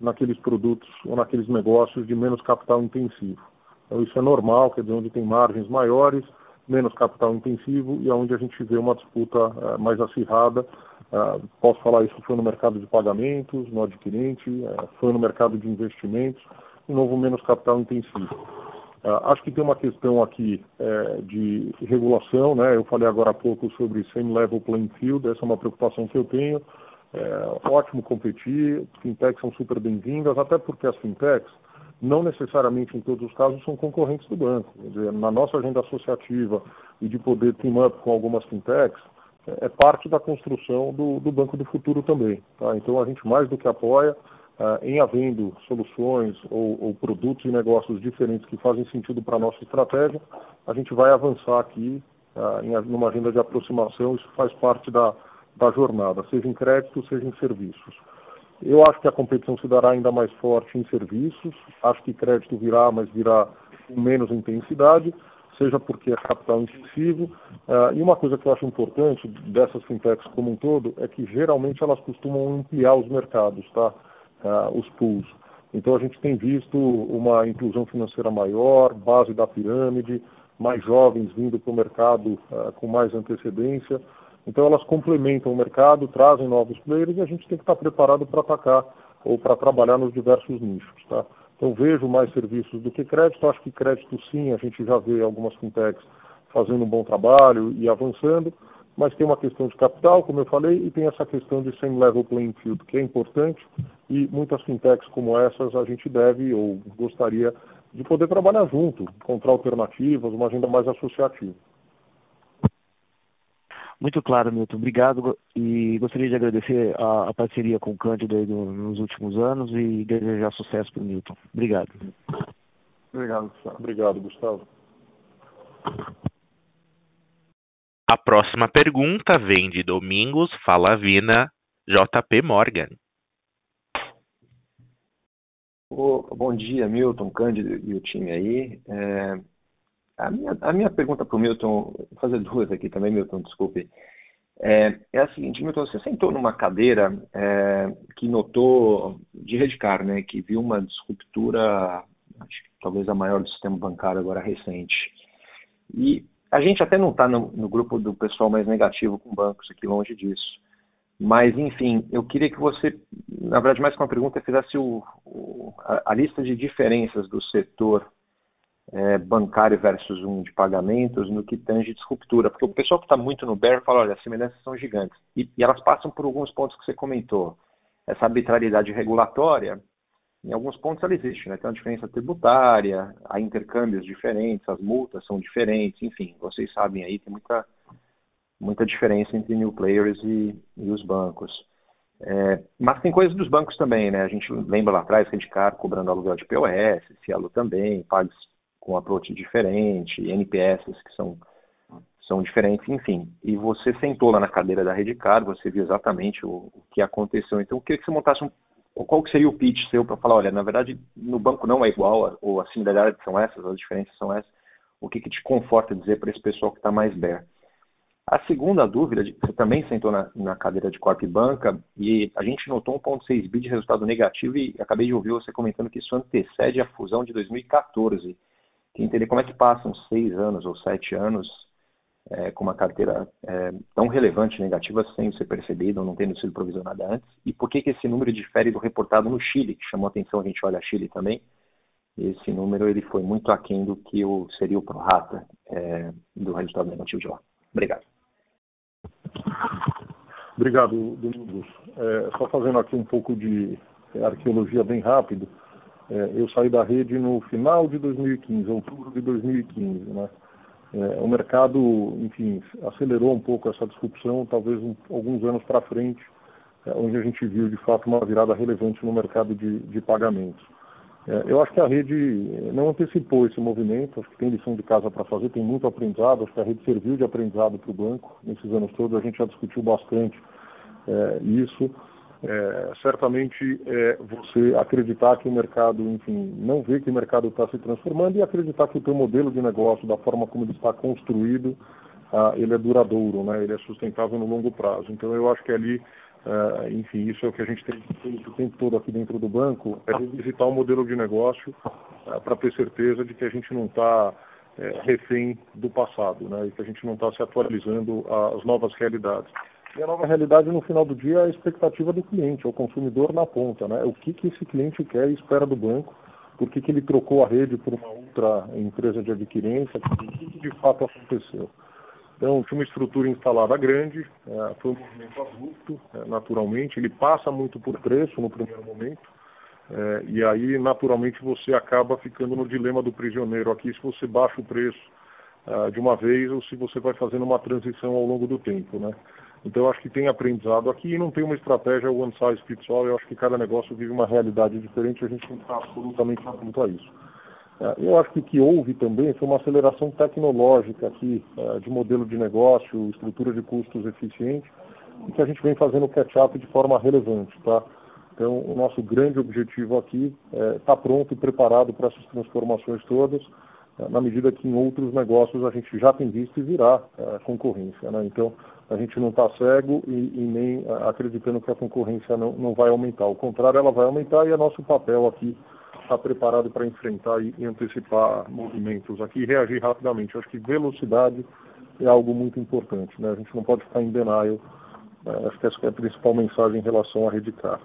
naqueles produtos ou naqueles negócios de menos capital intensivo. Então, isso é normal, quer dizer, onde tem margens maiores, menos capital intensivo e onde a gente vê uma disputa uh, mais acirrada. Uh, posso falar isso foi no mercado de pagamentos, no adquirente, uh, foi no mercado de investimentos, novo menos capital intensivo. acho que tem uma questão aqui de regulação, né? Eu falei agora há pouco sobre same level playing field, essa é uma preocupação que eu tenho. É ótimo competir, fintechs são super bem-vindas, até porque as fintechs, não necessariamente em todos os casos, são concorrentes do banco. Dizer, na nossa agenda associativa e de poder team up com algumas fintechs, é, é parte da construção do, do Banco do Futuro também. Tá? Então a gente mais do que apoia uh, em havendo soluções ou, ou, produtos e negócios diferentes que fazem sentido para a nossa estratégia, a gente vai avançar aqui uh, em uma agenda de aproximação, isso faz parte da, da jornada, seja em crédito, seja em serviços. Eu acho que a competição se dará ainda mais forte em serviços, acho que crédito virá, mas virá com menos intensidade, seja porque é capital intensivo. Uh, e uma coisa que eu acho importante dessas fintechs como um todo é que geralmente elas costumam ampliar os mercados, tá? Uh, os pools. Então a gente tem visto uma inclusão financeira maior, base da pirâmide, mais jovens vindo para o mercado com mais antecedência. Então elas complementam o mercado, trazem novos players e a gente tem que estar preparado para atacar ou para trabalhar nos diversos nichos. Tá? Então vejo mais serviços do que crédito, acho que crédito sim, a gente já vê algumas fintechs fazendo um bom trabalho e avançando, mas tem uma questão de capital, como eu falei, e tem essa questão de same level playing field, que é importante, e muitas fintechs como essas a gente deve ou gostaria de poder trabalhar junto, encontrar alternativas, uma agenda mais associativa. Muito claro, Milton. Obrigado e gostaria de agradecer a, a parceria com o Cândido nos últimos anos e desejar sucesso para o Milton. Obrigado. Obrigado, Gustavo. Obrigado, Gustavo. A próxima pergunta vem de Domingos Falavina, JP Morgan. Bom dia, Milton, Cândido e o time aí. É, a, minha, a minha pergunta para o Milton, vou fazer duas aqui também, Milton, desculpe. É, é a seguinte, Milton, você sentou numa cadeira é, que notou de Redcar, né, que viu uma disruptura, acho que talvez a maior do sistema bancário agora recente. E a gente até não está no, no, grupo do pessoal mais negativo com bancos aqui, longe disso. Mas, enfim, eu queria que você, na verdade, mais que uma pergunta, fizesse o, o, a, a, lista de diferenças do setor é, bancário versus um de pagamentos no que tange disruptura. Porque o pessoal que está muito no bear fala, olha, as semelhanças são gigantes. E, e elas passam por alguns pontos que você comentou. Essa arbitrariedade regulatória, em alguns pontos ela existe, né? Tem uma diferença tributária, há intercâmbios diferentes, as multas são diferentes, enfim, vocês sabem aí, tem muita, muita diferença entre new players e, e os bancos. É, mas tem coisas dos bancos também, né? A gente lembra lá atrás, Redcar cobrando aluguel de POS, Cielo também, pagos com approach diferente, NPS que são, são diferentes, enfim. E você sentou lá na cadeira da Redcar, você viu exatamente o, o que aconteceu. Então, eu queria que você montasse um qual que seria o pitch seu para falar, olha, na verdade, no banco não é igual, ou as similaridades são essas, as diferenças são essas, o que, que te conforta dizer para esse pessoal que está mais bear? A segunda dúvida, você também sentou na, na cadeira de Corp Banca e a gente notou 1,6 bi de resultado negativo e acabei de ouvir você comentando que isso antecede a fusão de 2014. Queria entender como é que passam seis anos ou sete anos é, com uma carteira é, tão relevante negativa sem ser percebido, não tendo sido provisionada antes? E por que, que esse número difere do reportado no Chile, que chamou a atenção, a gente olha Chile também, esse número ele foi muito aquém do que o, seria o prorata é, do resultado negativo de lá. Obrigado. Obrigado, Domingos. É, só fazendo aqui um pouco de arqueologia bem rápido, é, eu saí da rede no final de 2015, outubro de 2015, né? É, o mercado, enfim, acelerou um pouco essa disrupção, talvez um, alguns anos para frente, é, onde a gente viu de fato uma virada relevante no mercado de, de pagamentos. É, eu acho que a rede não antecipou esse movimento, acho que tem lição de casa para fazer, tem muito aprendizado, acho que a rede serviu de aprendizado para o banco nesses anos todos, a gente já discutiu bastante é, isso. É, certamente é, você acreditar que o mercado, enfim, não vê que o mercado está se transformando e acreditar que o teu modelo de negócio, da forma como ele está construído, ah, ele é duradouro, né? ele é sustentável no longo prazo. Então eu acho que ali, ah, enfim, isso é o que a gente tem feito o tempo todo aqui dentro do banco, é revisitar o modelo de negócio ah, para ter certeza de que a gente não está é, refém do passado, né? e que a gente não está se atualizando às novas realidades. E a nova realidade, no final do dia, é a expectativa do cliente, é o consumidor na ponta. Né? O que, que esse cliente quer e espera do banco, por que, que ele trocou a rede por uma outra empresa de adquirência, o que, que de fato aconteceu. Então, tinha uma estrutura instalada grande, é, foi um movimento abrupto, é, naturalmente, ele passa muito por preço no primeiro momento, é, e aí, naturalmente, você acaba ficando no dilema do prisioneiro aqui, se você baixa o preço de uma vez ou se você vai fazendo uma transição ao longo do tempo, né? Então, eu acho que tem aprendizado aqui e não tem uma estratégia one size fits all. Eu acho que cada negócio vive uma realidade diferente e a gente tem que estar absolutamente atento a isso. É, eu acho que o que houve também foi uma aceleração tecnológica aqui, é, de modelo de negócio, estrutura de custos eficiente, e que a gente vem fazendo catch-up de forma relevante. Tá? Então, o nosso grande objetivo aqui é estar pronto e preparado para essas transformações todas, na medida que em outros negócios a gente já tem visto e virá concorrência. Né? Então, a gente não está cego e, e, nem acreditando que a concorrência não, não vai aumentar. Ao contrário, ela vai aumentar e é nosso papel aqui estar preparado para enfrentar e antecipar movimentos aqui e reagir rapidamente. Eu acho que velocidade é algo muito importante. Né? A gente não pode ficar em denial. Acho que essa é a principal mensagem em relação à Redcar.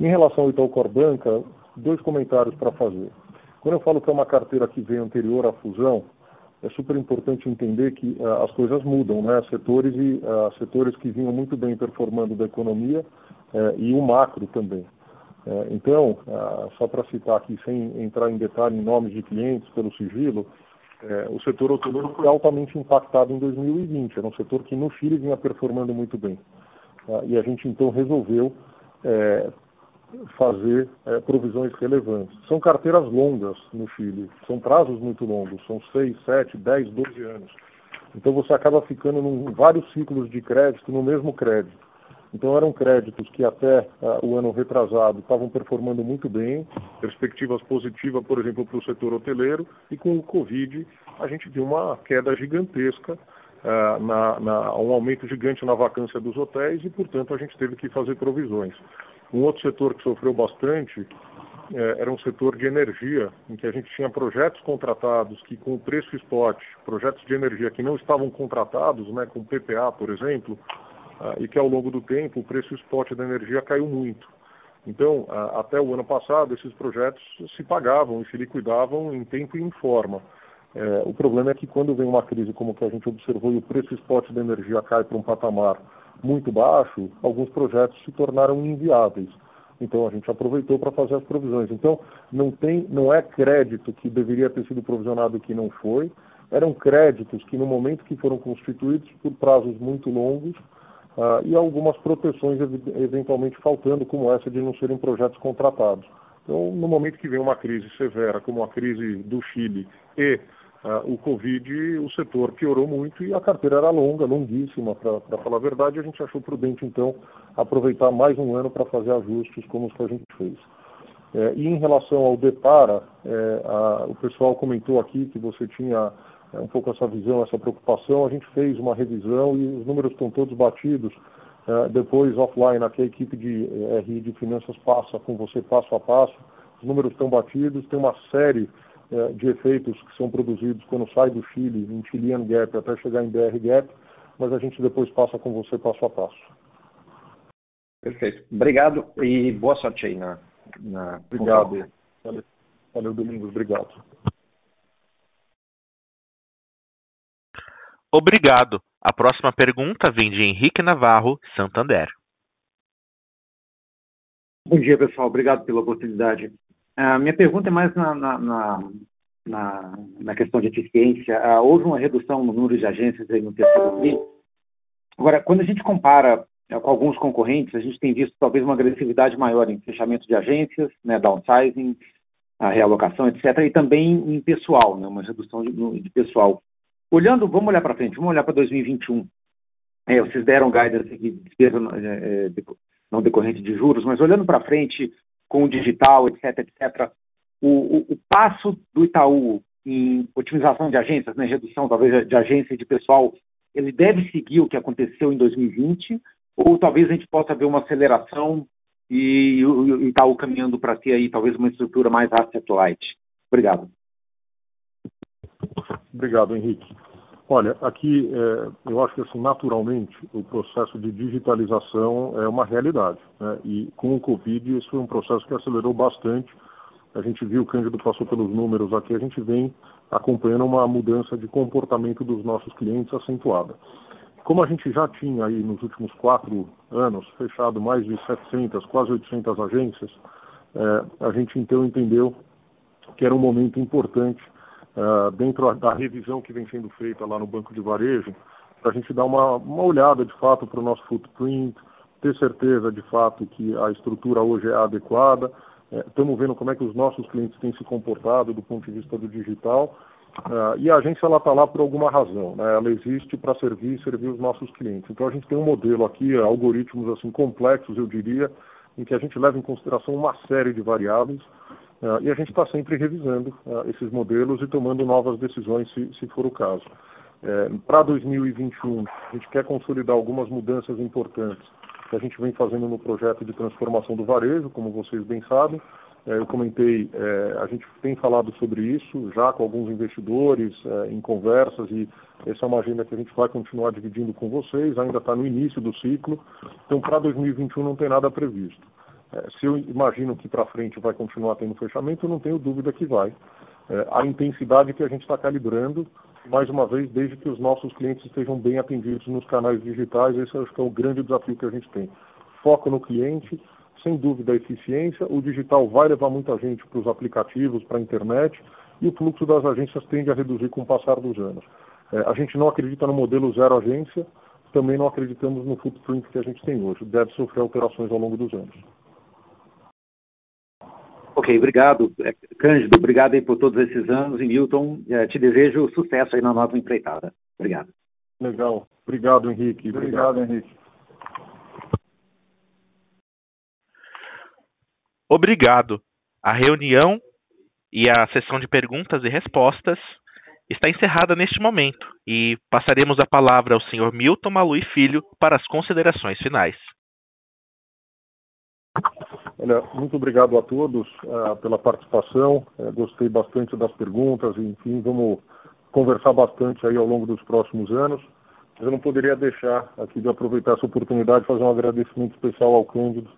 Em relação ao Itaú Corbanca, dois comentários para fazer. Quando eu falo que é uma carteira que veio anterior à fusão, é super importante entender que uh, as coisas mudam, né? Setores e uh, setores que vinham muito bem performando da economia uh, e o macro também. então, só para citar aqui, sem entrar em detalhe em nomes de clientes pelo sigilo, o setor hoteleiro foi altamente impactado em 2020. Era um setor que no Chile vinha performando muito bem. E a gente então resolveu fazer é, provisões relevantes. São carteiras longas no Chile, são prazos muito longos, são 6, 7, 10, 12 anos. Então você acaba ficando em vários ciclos de crédito no mesmo crédito. Então eram créditos que até uh, o ano retrasado estavam performando muito bem, perspectivas positivas, por exemplo, para o setor hoteleiro, e com o Covid a gente viu uma queda gigantesca, uh, na, na, um aumento gigante na vacância dos hotéis e, portanto, a gente teve que fazer provisões. Um outro setor que sofreu bastante é, era um setor de energia, em que a gente tinha projetos contratados que, com o preço spot, projetos de energia que não estavam contratados, né, com PPA, por exemplo, ah, e que ao longo do tempo o preço spot da energia caiu muito. Então, ah, até o ano passado, esses projetos se pagavam e se liquidavam em tempo e em forma. É, o problema é que quando vem uma crise como que a gente observou e o preço spot da energia cai para um patamar muito baixo, alguns projetos se tornaram inviáveis. Então a gente aproveitou para fazer as provisões. Então não tem, não é crédito que deveria ter sido provisionado que não foi, eram créditos que no momento que foram constituídos por prazos muito longos uh, e algumas proteções eventualmente faltando, como essa de não serem projetos contratados. Então, no momento que vem uma crise severa, como a crise do Chile e o Covid, o setor piorou muito e a carteira era longa, longuíssima, para falar a verdade. A gente achou prudente, então, aproveitar mais um ano para fazer ajustes como os que a gente fez. É, e em relação ao Depara, é, a, o pessoal comentou aqui que você tinha é, um pouco essa visão, essa preocupação. A gente fez uma revisão e os números estão todos batidos. É, depois, offline, aqui a equipe de é, RI de finanças passa com você passo a passo. Os números estão batidos, tem uma série de efeitos que são produzidos quando sai do Chile, em Chilean Gap, até chegar em BR Gap, mas a gente depois passa com você passo a passo. Perfeito. Obrigado e boa sorte aí na. na obrigado. Valeu, Valeu, Domingos. Obrigado. Obrigado. A próxima pergunta vem de Henrique Navarro, Santander. Bom dia, pessoal. Obrigado pela oportunidade. A minha pergunta é mais na, na, na, na, na questão de eficiência. Uh, houve uma redução no número de agências no terceiro TRI. Agora, quando a gente compara uh, com alguns concorrentes, a gente tem visto talvez uma agressividade maior em fechamento de agências, né, downsizing, a realocação, etc., e também em pessoal, né, uma redução de, de pessoal. Olhando, vamos olhar para frente, vamos olhar para 2021. É, vocês deram guidance de despesa é, é não decorrente de juros, mas olhando para frente, com o digital, etc., etc., o, o, o, passo do Itaú em otimização de agências, né, redução talvez de agência e de pessoal, ele deve seguir o que aconteceu em 2020, ou talvez a gente possa ver uma aceleração e o Itaú caminhando para ter aí talvez uma estrutura mais asset light. Obrigado. Obrigado, Henrique. Olha, aqui é, eu acho que assim, naturalmente o processo de digitalização é uma realidade. Né? E com o Covid isso foi um processo que acelerou bastante. A gente viu, o Cândido passou pelos números aqui, a gente vem acompanhando uma mudança de comportamento dos nossos clientes acentuada. Como a gente já tinha aí nos últimos quatro anos fechado mais de 700, quase 800 agências, é, a gente então entendeu que era um momento importante uh, dentro da revisão que vem sendo feita lá no Banco de Varejo, para a gente dar uma, uma olhada de fato para o nosso footprint, ter certeza de fato que a estrutura hoje é adequada. Estamos é, vendo como é que os nossos clientes têm se comportado do ponto de vista do digital. Uh, e a agência está lá por alguma razão, né? ela existe para servir e servir os nossos clientes. Então a gente tem um modelo aqui, algoritmos assim complexos, eu diria, em que a gente leva em consideração uma série de variáveis e a gente está sempre revisando uh, esses modelos e tomando novas decisões, se, se for o caso. É, Para 2021, a gente quer consolidar algumas mudanças importantes que a gente vem fazendo no projeto de transformação do varejo, como vocês bem sabem, é, eu comentei, é, a gente tem falado sobre isso já com alguns investidores é, em conversas e essa é uma agenda que a gente vai continuar dividindo com vocês, ainda está no início do ciclo, então para 2021 não tem nada previsto. É, se eu imagino que para frente vai continuar tendo fechamento, não tenho dúvida que vai. É, a intensidade que a gente está calibrando, mais uma vez, desde que os nossos clientes estejam bem atendidos nos canais digitais, esse acho que é o grande desafio que a gente tem. Foco no cliente, sem dúvida a eficiência, o digital vai levar muita gente para os aplicativos, para a internet, e o fluxo das agências tende a reduzir com o passar dos anos. É, a gente não acredita no modelo zero agência, também não acreditamos no footprint que a gente tem hoje. Deve sofrer alterações ao longo dos anos. Ok, obrigado, é, Cândido. Obrigado aí por todos esses anos. E Milton, é, te desejo sucesso aí na nova empreitada. Obrigado. Legal. Obrigado, Henrique. Obrigado, Obrigado Henrique. Obrigado. A reunião e a sessão de perguntas e respostas está encerrada neste momento e passaremos a palavra ao Sr. Milton Malui Filho para as considerações finais. Olha, muito obrigado a todos uh, pela participação. Uh, gostei bastante das perguntas. Enfim, vamos conversar bastante aí ao longo dos próximos anos. Eu não poderia deixar aqui de aproveitar essa oportunidade de fazer um agradecimento especial ao Cândido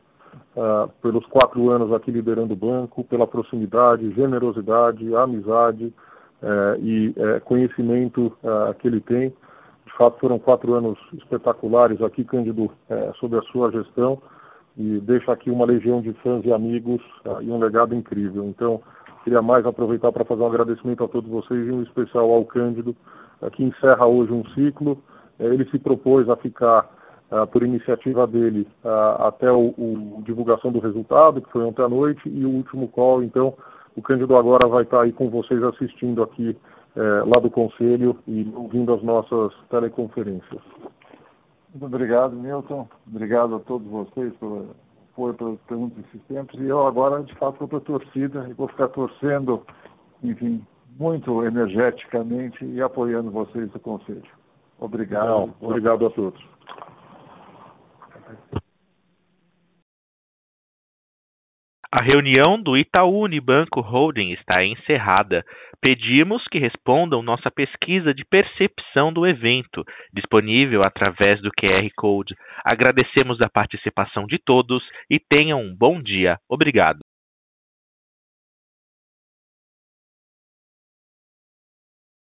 uh, pelos quatro anos aqui liderando o banco, pela proximidade, generosidade, amizade uh, e uh, conhecimento eh, que ele tem. De fato, foram quatro anos espetaculares aqui, Cândido, sob a sua gestão e deixa aqui uma legião de fãs e amigos e um legado incrível. Então, queria mais aproveitar para fazer um agradecimento a todos vocês e um especial ao Cândido, que encerra hoje um ciclo. ele se propôs a ficar uh, por iniciativa dele, até o, divulgação do resultado, que foi ontem à noite, e o último call. Então, o Cândido agora vai estar aí com vocês assistindo aqui uh, lá do Conselho e ouvindo as nossas teleconferências. Muito obrigado, Milton. Obrigado a todos vocês pelo apoio, pelas perguntas esses tempos. E eu agora, de fato, vou para a torcida e vou ficar torcendo, enfim, muito energeticamente e apoiando vocês do Conselho. Obrigado. Não, obrigado a todos. A reunião do Itaú Unibanco Holding está encerrada. Pedimos que respondam nossa pesquisa de percepção do evento, disponível através do QR Code. Agradecemos a participação de todos e tenham um bom dia. Obrigado.